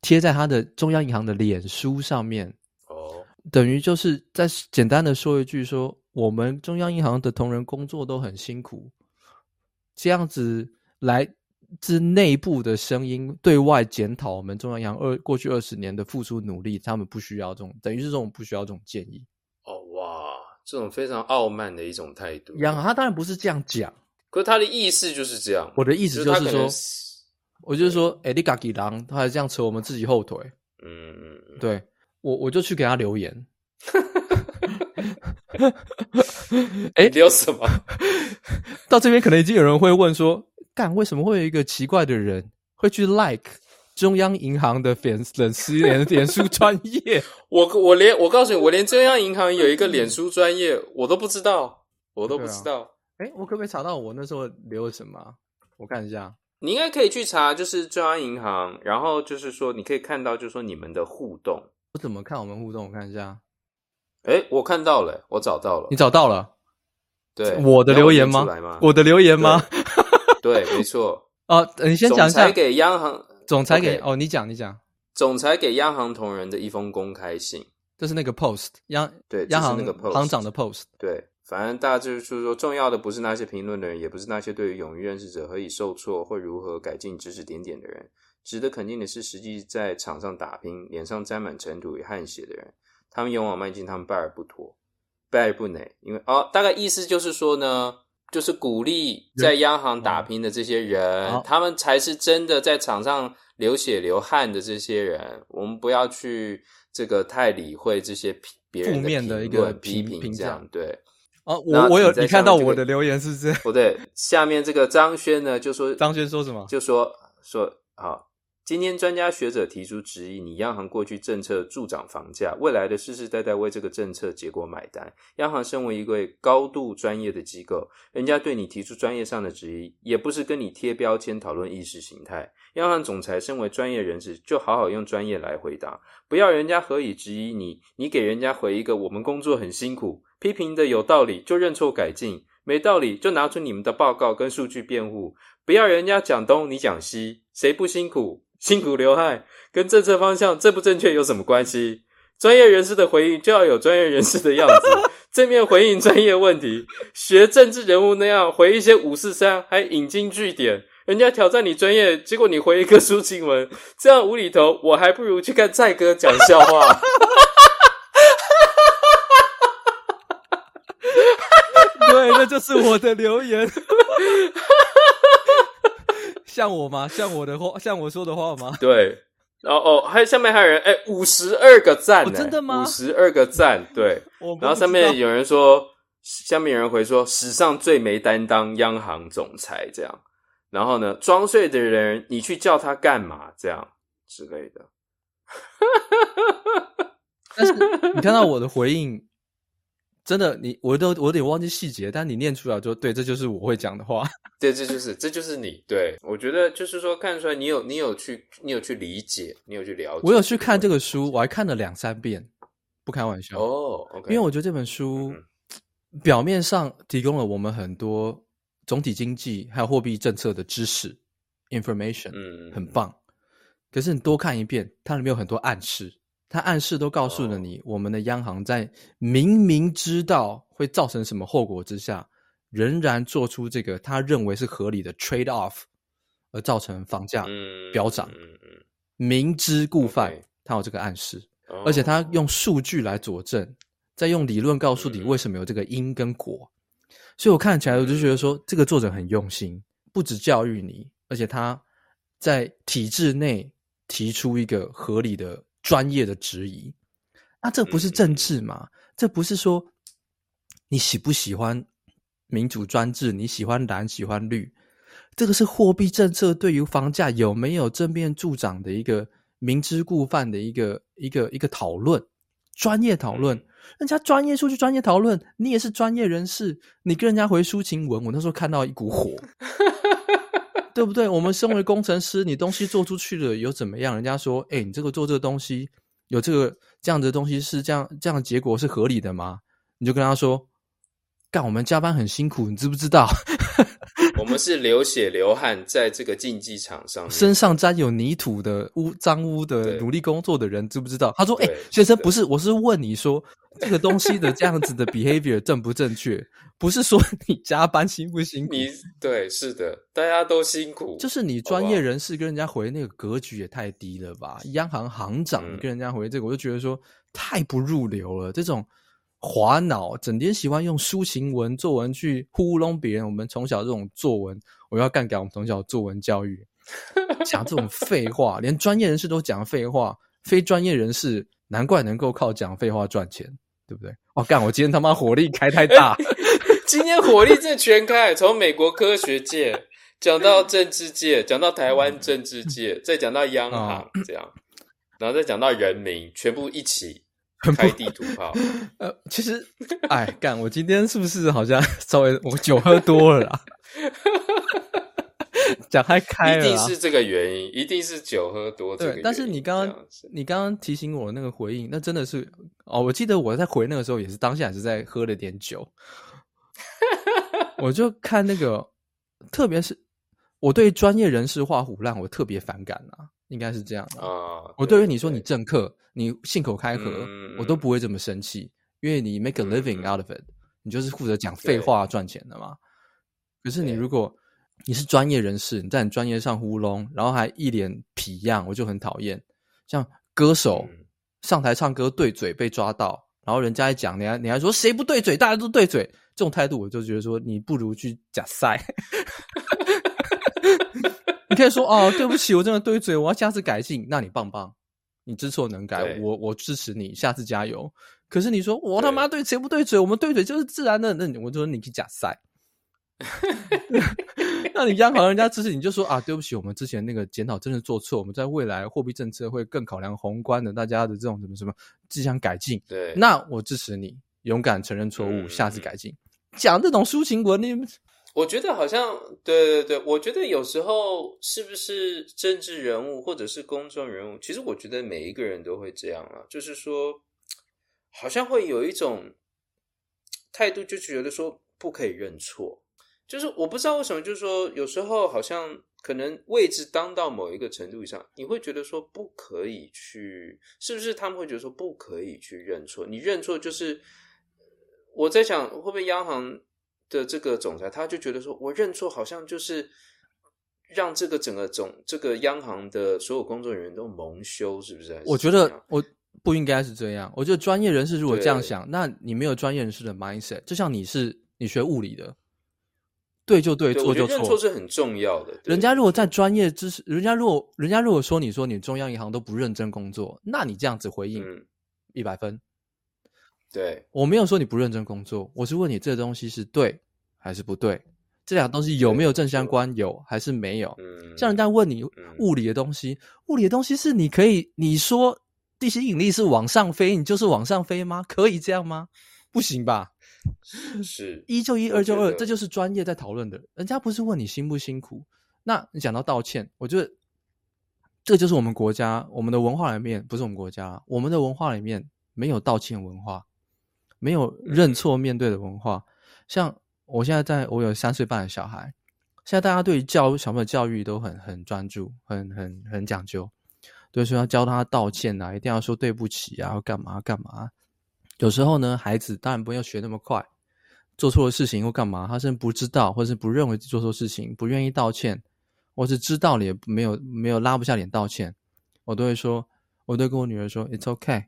[SPEAKER 2] 贴在他的中央银行的脸书上面。
[SPEAKER 1] 哦，
[SPEAKER 2] 等于就是再简单的说一句说，说我们中央银行的同仁工作都很辛苦，这样子来。自内部的声音对外检讨我们中央银行二过去二十年的付出努力，他们不需要这种，等于是这种不需要这种建议。
[SPEAKER 1] 哦哇，这种非常傲慢的一种态度。
[SPEAKER 2] 央行他当然不是这样讲，
[SPEAKER 1] 可是他的意思就是这样。
[SPEAKER 2] 我的意思就是说，就是我就是说，哎，你嘎吉郎，他还这样扯我们自己后腿。
[SPEAKER 1] 嗯嗯嗯，
[SPEAKER 2] 对我我就去给他留言。
[SPEAKER 1] 哎，留什么？
[SPEAKER 2] 到这边可能已经有人会问说。干，为什么会有一个奇怪的人会去 like 中央银行的粉粉丝脸 脸书专业？
[SPEAKER 1] 我我连我告诉你，我连中央银行有一个脸书专业我都不知道，我都不知道。
[SPEAKER 2] 哎、啊，我可不可以查到我那时候留了什么？我看一下，
[SPEAKER 1] 你应该可以去查，就是中央银行，然后就是说你可以看到，就是说你们的互动。
[SPEAKER 2] 我怎么看我们互动？我看一下。
[SPEAKER 1] 哎，我看到了，我找到了。
[SPEAKER 2] 你找到了？
[SPEAKER 1] 对，
[SPEAKER 2] 我的留言吗？吗我的留言吗？
[SPEAKER 1] 对，没错。
[SPEAKER 2] 哦，你先讲一下。总
[SPEAKER 1] 裁给央行，
[SPEAKER 2] 总裁给哦，你讲，你讲。
[SPEAKER 1] 总裁给央行同仁的一封公开信，
[SPEAKER 2] 就是那个 post 央
[SPEAKER 1] 对
[SPEAKER 2] 央行
[SPEAKER 1] 那个 post
[SPEAKER 2] 行长的 post。
[SPEAKER 1] 对，反正大致就是说，重要的不是那些评论的人，也不是那些对于勇于认识者何以受挫或如何改进指指点点的人，值得肯定的是，实际在场上打拼、脸上沾满尘土与汗血的人，他们勇往迈进，他们败而不脱，败而不馁。因为哦，大概意思就是说呢。就是鼓励在央行打拼的这些人，哦、他们才是真的在场上流血流汗的这些人。我们不要去这个太理会这些别人的负面的一个批评，这样对。
[SPEAKER 2] 哦，我我有你看到我的留言是不是？
[SPEAKER 1] 不对，下面这个张轩呢就说，
[SPEAKER 2] 张轩说什么？
[SPEAKER 1] 就说说好。今天专家学者提出质疑，你央行过去政策助长房价，未来的世世代代为这个政策结果买单。央行身为一个高度专业的机构，人家对你提出专业上的质疑，也不是跟你贴标签讨论意识形态。央行总裁身为专业人士，就好好用专业来回答，不要人家何以质疑你，你给人家回一个我们工作很辛苦，批评的有道理就认错改进，没道理就拿出你们的报告跟数据辩护，不要人家讲东你讲西，谁不辛苦？辛苦流汗跟政策方向正不正确有什么关系？专业人士的回应就要有专业人士的样子，正面回应专业问题，学政治人物那样回一些五四三，还引经据典，人家挑战你专业，结果你回一个抒情文，这样无厘头，我还不如去看蔡哥讲笑话。
[SPEAKER 2] 对，那就是我的留言。像我吗？像我的话，像我说的话吗？
[SPEAKER 1] 对。然后哦，还有下面还有人，哎，五十二个赞，
[SPEAKER 2] 真的吗？
[SPEAKER 1] 五十二个赞，对。然后上面有人说，下面有人回说，史上最没担当央行总裁这样。然后呢，装睡的人，你去叫他干嘛？这样之类的。
[SPEAKER 2] 但是你看到我的回应，真的，你我都我有点忘记细节，但你念出来就对，这就是我会讲的话。
[SPEAKER 1] 对，这就是这就是你。对，我觉得就是说，看出来你有你有去你有去理解，你有去了解。
[SPEAKER 2] 我有去看这个书，我还看了两三遍，不开玩笑
[SPEAKER 1] 哦。
[SPEAKER 2] 因为我觉得这本书表面上提供了我们很多。总体经济还有货币政策的知识，information，嗯，很棒。可是你多看一遍，它里面有很多暗示，它暗示都告诉了你，我们的央行在明明知道会造成什么后果之下，仍然做出这个他认为是合理的 trade off，而造成房价飙涨。明知故犯，他有这个暗示，而且他用数据来佐证，再用理论告诉你为什么有这个因跟果。所以我看起来，我就觉得说，这个作者很用心，不止教育你，而且他在体制内提出一个合理的、专业的质疑。那这不是政治吗？这不是说你喜不喜欢民主专制，你喜欢蓝，喜欢绿？这个是货币政策对于房价有没有正面助长的一个明知故犯的一个一个一个讨论，专业讨论。人家专业出去专业讨论，你也是专业人士，你跟人家回抒情文，我那时候看到一股火，对不对？我们身为工程师，你东西做出去了又怎么样？人家说，哎、你这个做这个东西有这个这样的东西是这样这样的结果是合理的吗？你就跟他说，干，我们加班很辛苦，你知不知道？
[SPEAKER 1] 我们是流血流汗在这个竞技场上，
[SPEAKER 2] 身上沾有泥土的污脏污的努力工作的人，知不知道？他说：“哎、欸，先生，不是，我是问你说这个东西的这样子的 behavior 正不正确？不是说你加班辛不辛苦？
[SPEAKER 1] 你对，是的，大家都辛苦。
[SPEAKER 2] 就是你专业人士跟人家回那个格局也太低了吧？央行行长跟人家回这个，我就觉得说太不入流了，这种。”滑脑，整天喜欢用抒情文作文去糊弄别人。我们从小这种作文，我要干掉我们从小作文教育，讲这种废话，连专业人士都讲废话，非专业人士难怪能够靠讲废话赚钱，对不对？我、哦、干，我今天他妈火力开太大，
[SPEAKER 1] 今天火力正全开，从美国科学界讲到政治界，讲到台湾政治界，再讲到央行，哦、这样，然后再讲到人民，全部一起。开地图炮，
[SPEAKER 2] 呃，其实，哎，干，我今天是不是好像稍微我酒喝多了啦？讲太开了，
[SPEAKER 1] 一定是这个原因，一定是酒喝多。对，
[SPEAKER 2] 但是你刚刚你刚刚提醒我那个回应，那真的是哦，我记得我在回那个时候也是当下也是在喝了点酒，我就看那个，特别是我对专业人士画虎烂，我特别反感啊。应该是这样啊！我对于你说你政客，你信口开河，我都不会这么生气，因为你 make a living out of it，你就是负责讲废话赚钱的嘛。可是你如果你是专业人士，你在你专业上糊弄，然后还一脸痞样，我就很讨厌。像歌手上台唱歌对嘴被抓到，然后人家一讲，你还你还说谁不对嘴，大家都对嘴，这种态度我就觉得说你不如去假赛。你可以说哦，对不起，我真的对嘴，我要下次改进。那你棒棒，你知错能改，我我支持你，下次加油。可是你说我他妈对谁不对嘴？我们对嘴就是自然的。那我就说你可以假赛。那你央行人家支持你，就说啊，对不起，我们之前那个检讨真的做错，我们在未来货币政策会更考量宏观的，大家的这种什么什么，自己想改进。对，那我支持你，勇敢承认错误，下次改进。讲这种抒情文，你。
[SPEAKER 1] 我觉得好像对对对，我觉得有时候是不是政治人物或者是公众人物，其实我觉得每一个人都会这样啊，就是说，好像会有一种态度，就是觉得说不可以认错，就是我不知道为什么，就是说有时候好像可能位置当到某一个程度以上，你会觉得说不可以去，是不是他们会觉得说不可以去认错？你认错就是我在想，会不会央行？的这个总裁，他就觉得说，我认错好像就是让这个整个总这个央行的所有工作人员都蒙羞，是不是？
[SPEAKER 2] 我觉得我不应该是这样。我觉得专业人士如果这样想，那你没有专业人士的 mindset。就像你是你学物理的，对就对，错就错，
[SPEAKER 1] 错是很重要的。
[SPEAKER 2] 人家如果在专业知识，人家如果人家如果说你说你中央银行都不认真工作，那你这样子回应一百分。
[SPEAKER 1] 对，
[SPEAKER 2] 我没有说你不认真工作，我是问你这东西是对还是不对。这两个东西有没有正相关？有还是没有？嗯，像人家问你物理的东西，嗯、物理的东西是你可以你说地心引力是往上飞，你就是往上飞吗？可以这样吗？不行吧？
[SPEAKER 1] 是
[SPEAKER 2] 一就一，二就二，这就是专业在讨论的。人家不是问你辛不辛苦。那你讲到道歉，我觉得这就是我们国家我们的文化里面，不是我们国家，我们的文化里面没有道歉文化，没有认错面对的文化，像。我现在在，我有三岁半的小孩。现在大家对于教小朋友教育都很很专注，很很很讲究，对，所以要教他道歉啊，一定要说对不起啊，要干嘛干嘛。有时候呢，孩子当然不要学那么快，做错了事情或干嘛，他甚至不知道，或是不认为做错事情，不愿意道歉，或是知道了也没有没有拉不下脸道歉，我都会说，我都跟我女儿说，It's okay，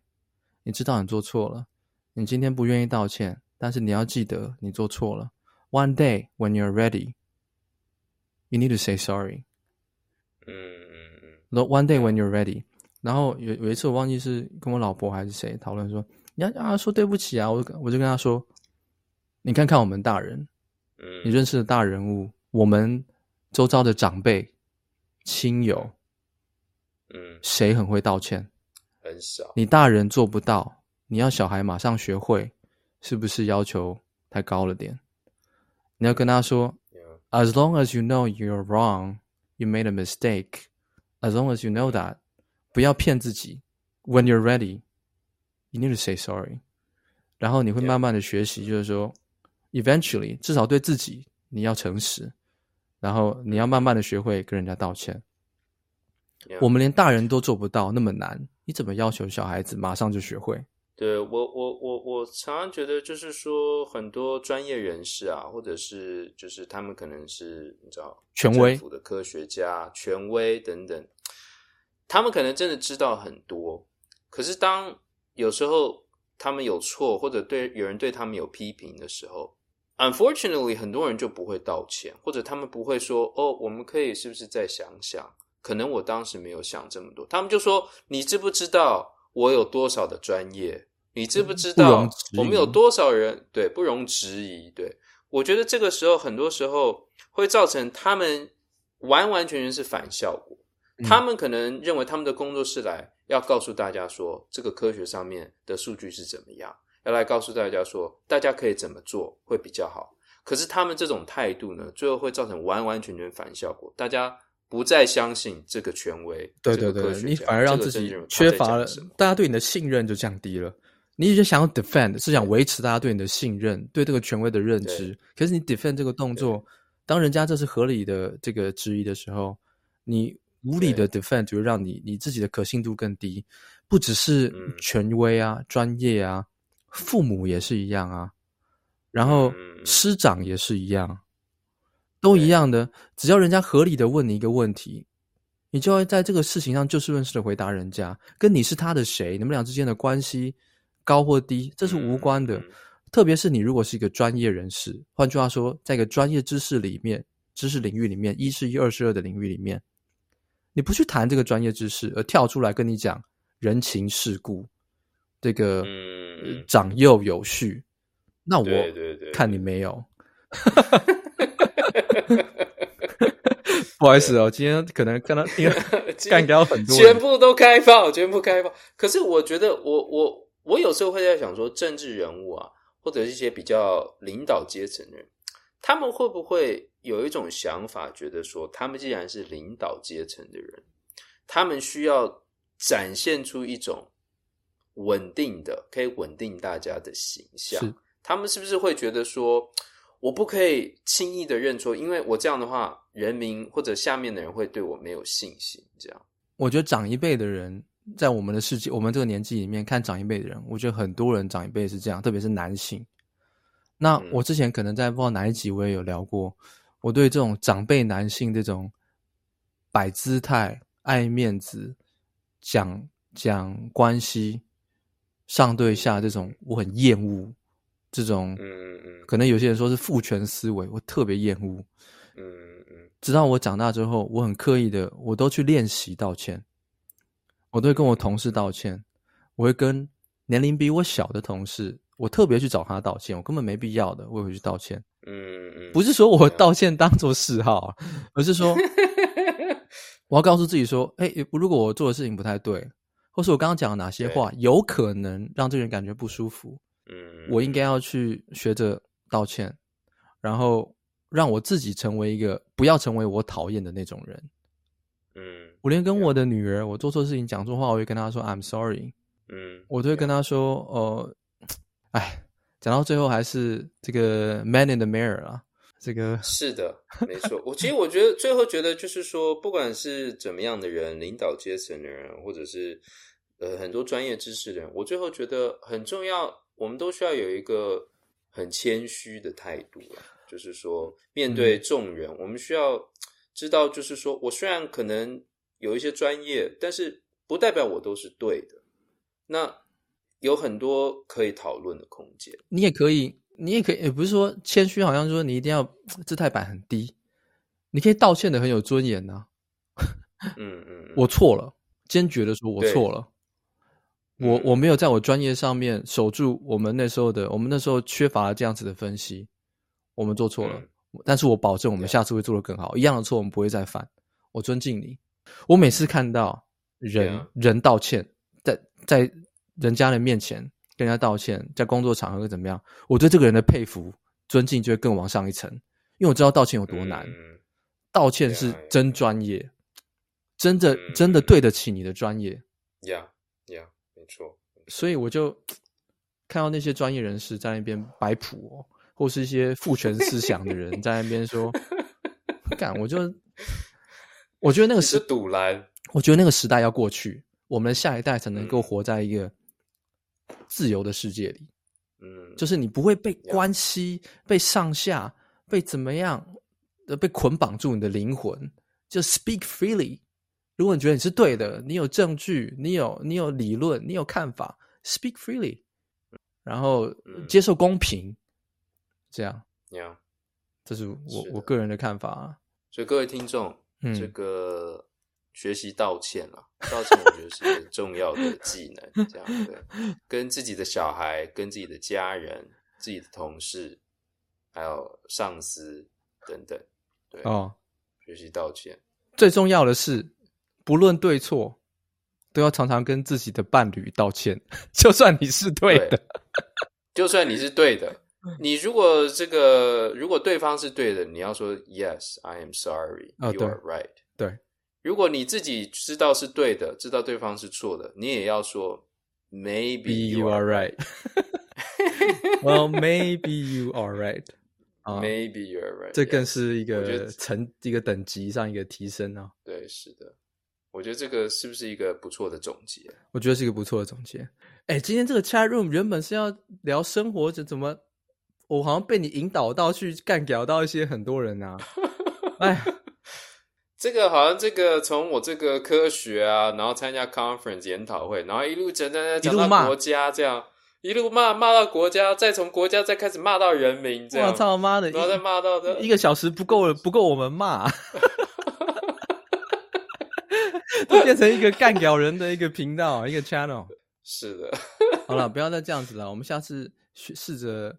[SPEAKER 2] 你知道你做错了，你今天不愿意道歉，但是你要记得你做错了。One day when you're ready, you need to say sorry. 嗯嗯嗯。One day when you're ready，然后有有一次我忘记是跟我老婆还是谁讨论说，你要啊说对不起啊，我我就跟他说，你看看我们大人，嗯，你认识的大人物，我们周遭的长辈、亲友，嗯，谁很会道歉？
[SPEAKER 1] 很少。
[SPEAKER 2] 你大人做不到，你要小孩马上学会，是不是要求太高了点？你要跟他说，As long as you know you're wrong, you made a mistake. As long as you know that，不要骗自己。When you're ready, you need to say sorry. 然后你会慢慢的学习，就是说，eventually，至少对自己你要诚实，然后你要慢慢的学会跟人家道歉。我们连大人都做不到那么难，你怎么要求小孩子马上就学会？
[SPEAKER 1] 对我，我，我，我常常觉得，就是说，很多专业人士啊，或者是就是他们可能是你知道，
[SPEAKER 2] 权威
[SPEAKER 1] 政府的科学家、权威等等，他们可能真的知道很多。可是当有时候他们有错，或者对有人对他们有批评的时候，unfortunately，很多人就不会道歉，或者他们不会说：“哦，我们可以是不是再想想？可能我当时没有想这么多。”他们就说：“你知不知道我有多少的专业？”你知不知道我们有多少人？对，不容置疑。对，我觉得这个时候很多时候会造成他们完完全全是反效果。他们可能认为他们的工作是来要告诉大家说这个科学上面的数据是怎么样，要来告诉大家说大家可以怎么做会比较好。可是他们这种态度呢，最后会造成完完全全反效果。大家不再相信这个权威，
[SPEAKER 2] 对对对，你反而让自己缺乏了，大家对你的信任就降低了。你就想要 defend，是想维持大家对你的信任，对这个权威的认知。可是你 defend 这个动作，当人家这是合理的这个质疑的时候，你无理的 defend 就会让你你自己的可信度更低。不只是权威啊、专业啊，父母也是一样啊，然后师长也是一样，都一样的。只要人家合理的问你一个问题，你就要在这个事情上就事论事的回答人家，跟你是他的谁，你们俩之间的关系。高或低，这是无关的。特别是你如果是一个专业人士，换句话说，在一个专业知识里面、知识领域里面，一是一，二是二的领域里面，你不去谈这个专业知识，而跳出来跟你讲人情世故，这个、嗯、长幼有序，那我看你没有。不好意思哦，今天可能跟他 干掉很多，
[SPEAKER 1] 全部都开放，全部开放。可是我觉得我，我我。我有时候会在想说，政治人物啊，或者一些比较领导阶层的人，他们会不会有一种想法，觉得说，他们既然是领导阶层的人，他们需要展现出一种稳定的、可以稳定大家的形象。他们是不是会觉得说，我不可以轻易的认错，因为我这样的话，人民或者下面的人会对我没有信心？这样，
[SPEAKER 2] 我觉得长一辈的人。在我们的世界，我们这个年纪里面看长一辈的人，我觉得很多人长一辈是这样，特别是男性。那我之前可能在不知道哪一集我也有聊过，我对这种长辈男性这种摆姿态、爱面子、讲讲关系、上对下这种，我很厌恶这种。嗯嗯嗯。可能有些人说是父权思维，我特别厌恶。嗯嗯。直到我长大之后，我很刻意的，我都去练习道歉。我都会跟我同事道歉，我会跟年龄比我小的同事，我特别去找他道歉，我根本没必要的，我也会去道歉。嗯嗯，不是说我道歉当做嗜好，而是说我要告诉自己说，哎，如果我做的事情不太对，或是我刚刚讲的哪些话有可能让这个人感觉不舒服，嗯，我应该要去学着道歉，然后让我自己成为一个不要成为我讨厌的那种人。嗯，我连跟我的女儿，我做错事情讲错话，我会跟她说 I'm sorry。嗯，我都会跟她说，呃，哎。讲到最后还是这个 man in the mirror 啊，这个
[SPEAKER 1] 是的，没错。我其实 我觉得最后觉得就是说，不管是怎么样的人，领导阶层的人，或者是呃很多专业知识的人，我最后觉得很重要，我们都需要有一个很谦虚的态度啊。就是说，面对众人，嗯，我们需要知道，就是说我虽然可能有一些专业，但是不代表我都是对的。那有很多可以讨论的空间。
[SPEAKER 2] 你也可以，你也可以，也不是说谦虚，好像说你一定要姿态摆很低。你可以道歉的很有尊严呐、啊。嗯嗯，我错了，坚决的说，我错了。我我没有在我专业上面守住我们那时候的，我们那时候缺乏了这样子的分析，我们做错了。嗯、但是我保证，我们下次会做得更好。一样的错，我们不会再犯。我尊敬你。我每次看到人人道歉，在在。人家的面前跟人家道歉，在工作场合会怎么样？我对这个人的佩服、尊敬就会更往上一层，因为我知道道歉有多难。嗯、道歉是真专业，嗯、真的、嗯、真的对得起你的专业。
[SPEAKER 1] 呀呀，没错。
[SPEAKER 2] 所以我就 看到那些专业人士在那边摆谱、哦，或是一些父权思想的人在那边说：“干，我就我觉得那个是
[SPEAKER 1] 赌烂。
[SPEAKER 2] 我觉得那个时代要过去，我们下一代才能够活在一个。嗯”自由的世界里，嗯，就是你不会被关系、被上下、被怎么样的被捆绑住你的灵魂，就 speak freely。如果你觉得你是对的，你有证据，你有你有理论，你有看法，speak freely，然后接受公平，这样，yeah. 这是我是我个人的看法啊。
[SPEAKER 1] 所以各位听众，嗯，这个。学习道歉啊，道歉我觉得是很重要的技能。这样对，跟自己的小孩、跟自己的家人、自己的同事，还有上司等等，对哦，学习道歉。
[SPEAKER 2] 最重要的是，不论对错，都要常常跟自己的伴侣道歉，就算你是对的，
[SPEAKER 1] 对就算你是对的，你如果这个如果对方是对的，你要说 Yes, I am sorry, you are right。
[SPEAKER 2] 对。
[SPEAKER 1] 如果你自己知道是对的，知道对方是错的，你也要说 Maybe you are right.
[SPEAKER 2] Well, maybe you are right.
[SPEAKER 1] Maybe you are right.
[SPEAKER 2] 这更是一个层一个等级上一个提升啊。
[SPEAKER 1] 对，是的。我觉得这个是不是一个不错的总结？
[SPEAKER 2] 我觉得是一个不错的总结。哎，今天这个 chat room 原本是要聊生活，怎怎么我好像被你引导到去干掉到一些很多人啊？哎。
[SPEAKER 1] 这个好像这个从我这个科学啊，然后参加 conference 研讨会，然后一路讲讲讲讲到国家，这样一路骂骂到国家，再从国家再开始骂到人民，这样。我
[SPEAKER 2] 操妈的！
[SPEAKER 1] 然后再骂到这
[SPEAKER 2] 一个小时不够了，不够我们骂，都变成一个干掉人的一个频道，一个 channel。
[SPEAKER 1] 是的，
[SPEAKER 2] 好了，不要再这样子了，我们下次试着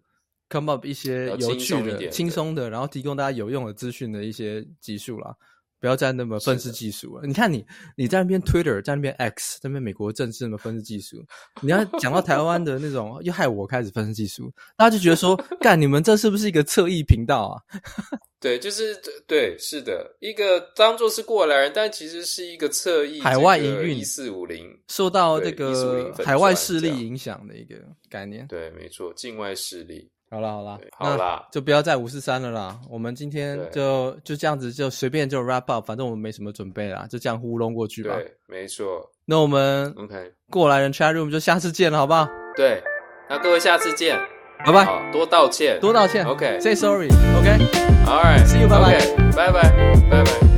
[SPEAKER 2] come up 一些有趣的、轻松的，然后提供大家有用的资讯的一些技术啦。不要再那么愤世嫉俗了。你看你，你在那边 Twitter，在那边 X，在那边美国政治那么愤世嫉俗。你要讲到台湾的那种，又害我开始愤世嫉俗，大家就觉得说，干你们这是不是一个侧翼频道啊？
[SPEAKER 1] 对，就是对，是的，一个当做是过来人，但其实是一个侧翼，
[SPEAKER 2] 海外营运
[SPEAKER 1] 一四五零，
[SPEAKER 2] 受到这个海外势力影响的一个概念。
[SPEAKER 1] 对，没错，境外势力。
[SPEAKER 2] 好了好了，
[SPEAKER 1] 好了，
[SPEAKER 2] 就不要再五四三了啦。我们今天就就这样子，就随便就 wrap up，反正我们没什么准备啦，就这样糊弄过去吧。
[SPEAKER 1] 对，没错。
[SPEAKER 2] 那我们
[SPEAKER 1] OK
[SPEAKER 2] 过来人 chat room 就下次见了，好不好？
[SPEAKER 1] 对，那各位下次见，
[SPEAKER 2] 拜拜。
[SPEAKER 1] 多道歉，
[SPEAKER 2] 多道歉。
[SPEAKER 1] OK，say
[SPEAKER 2] sorry。OK，All right，See you，拜拜，
[SPEAKER 1] 拜拜。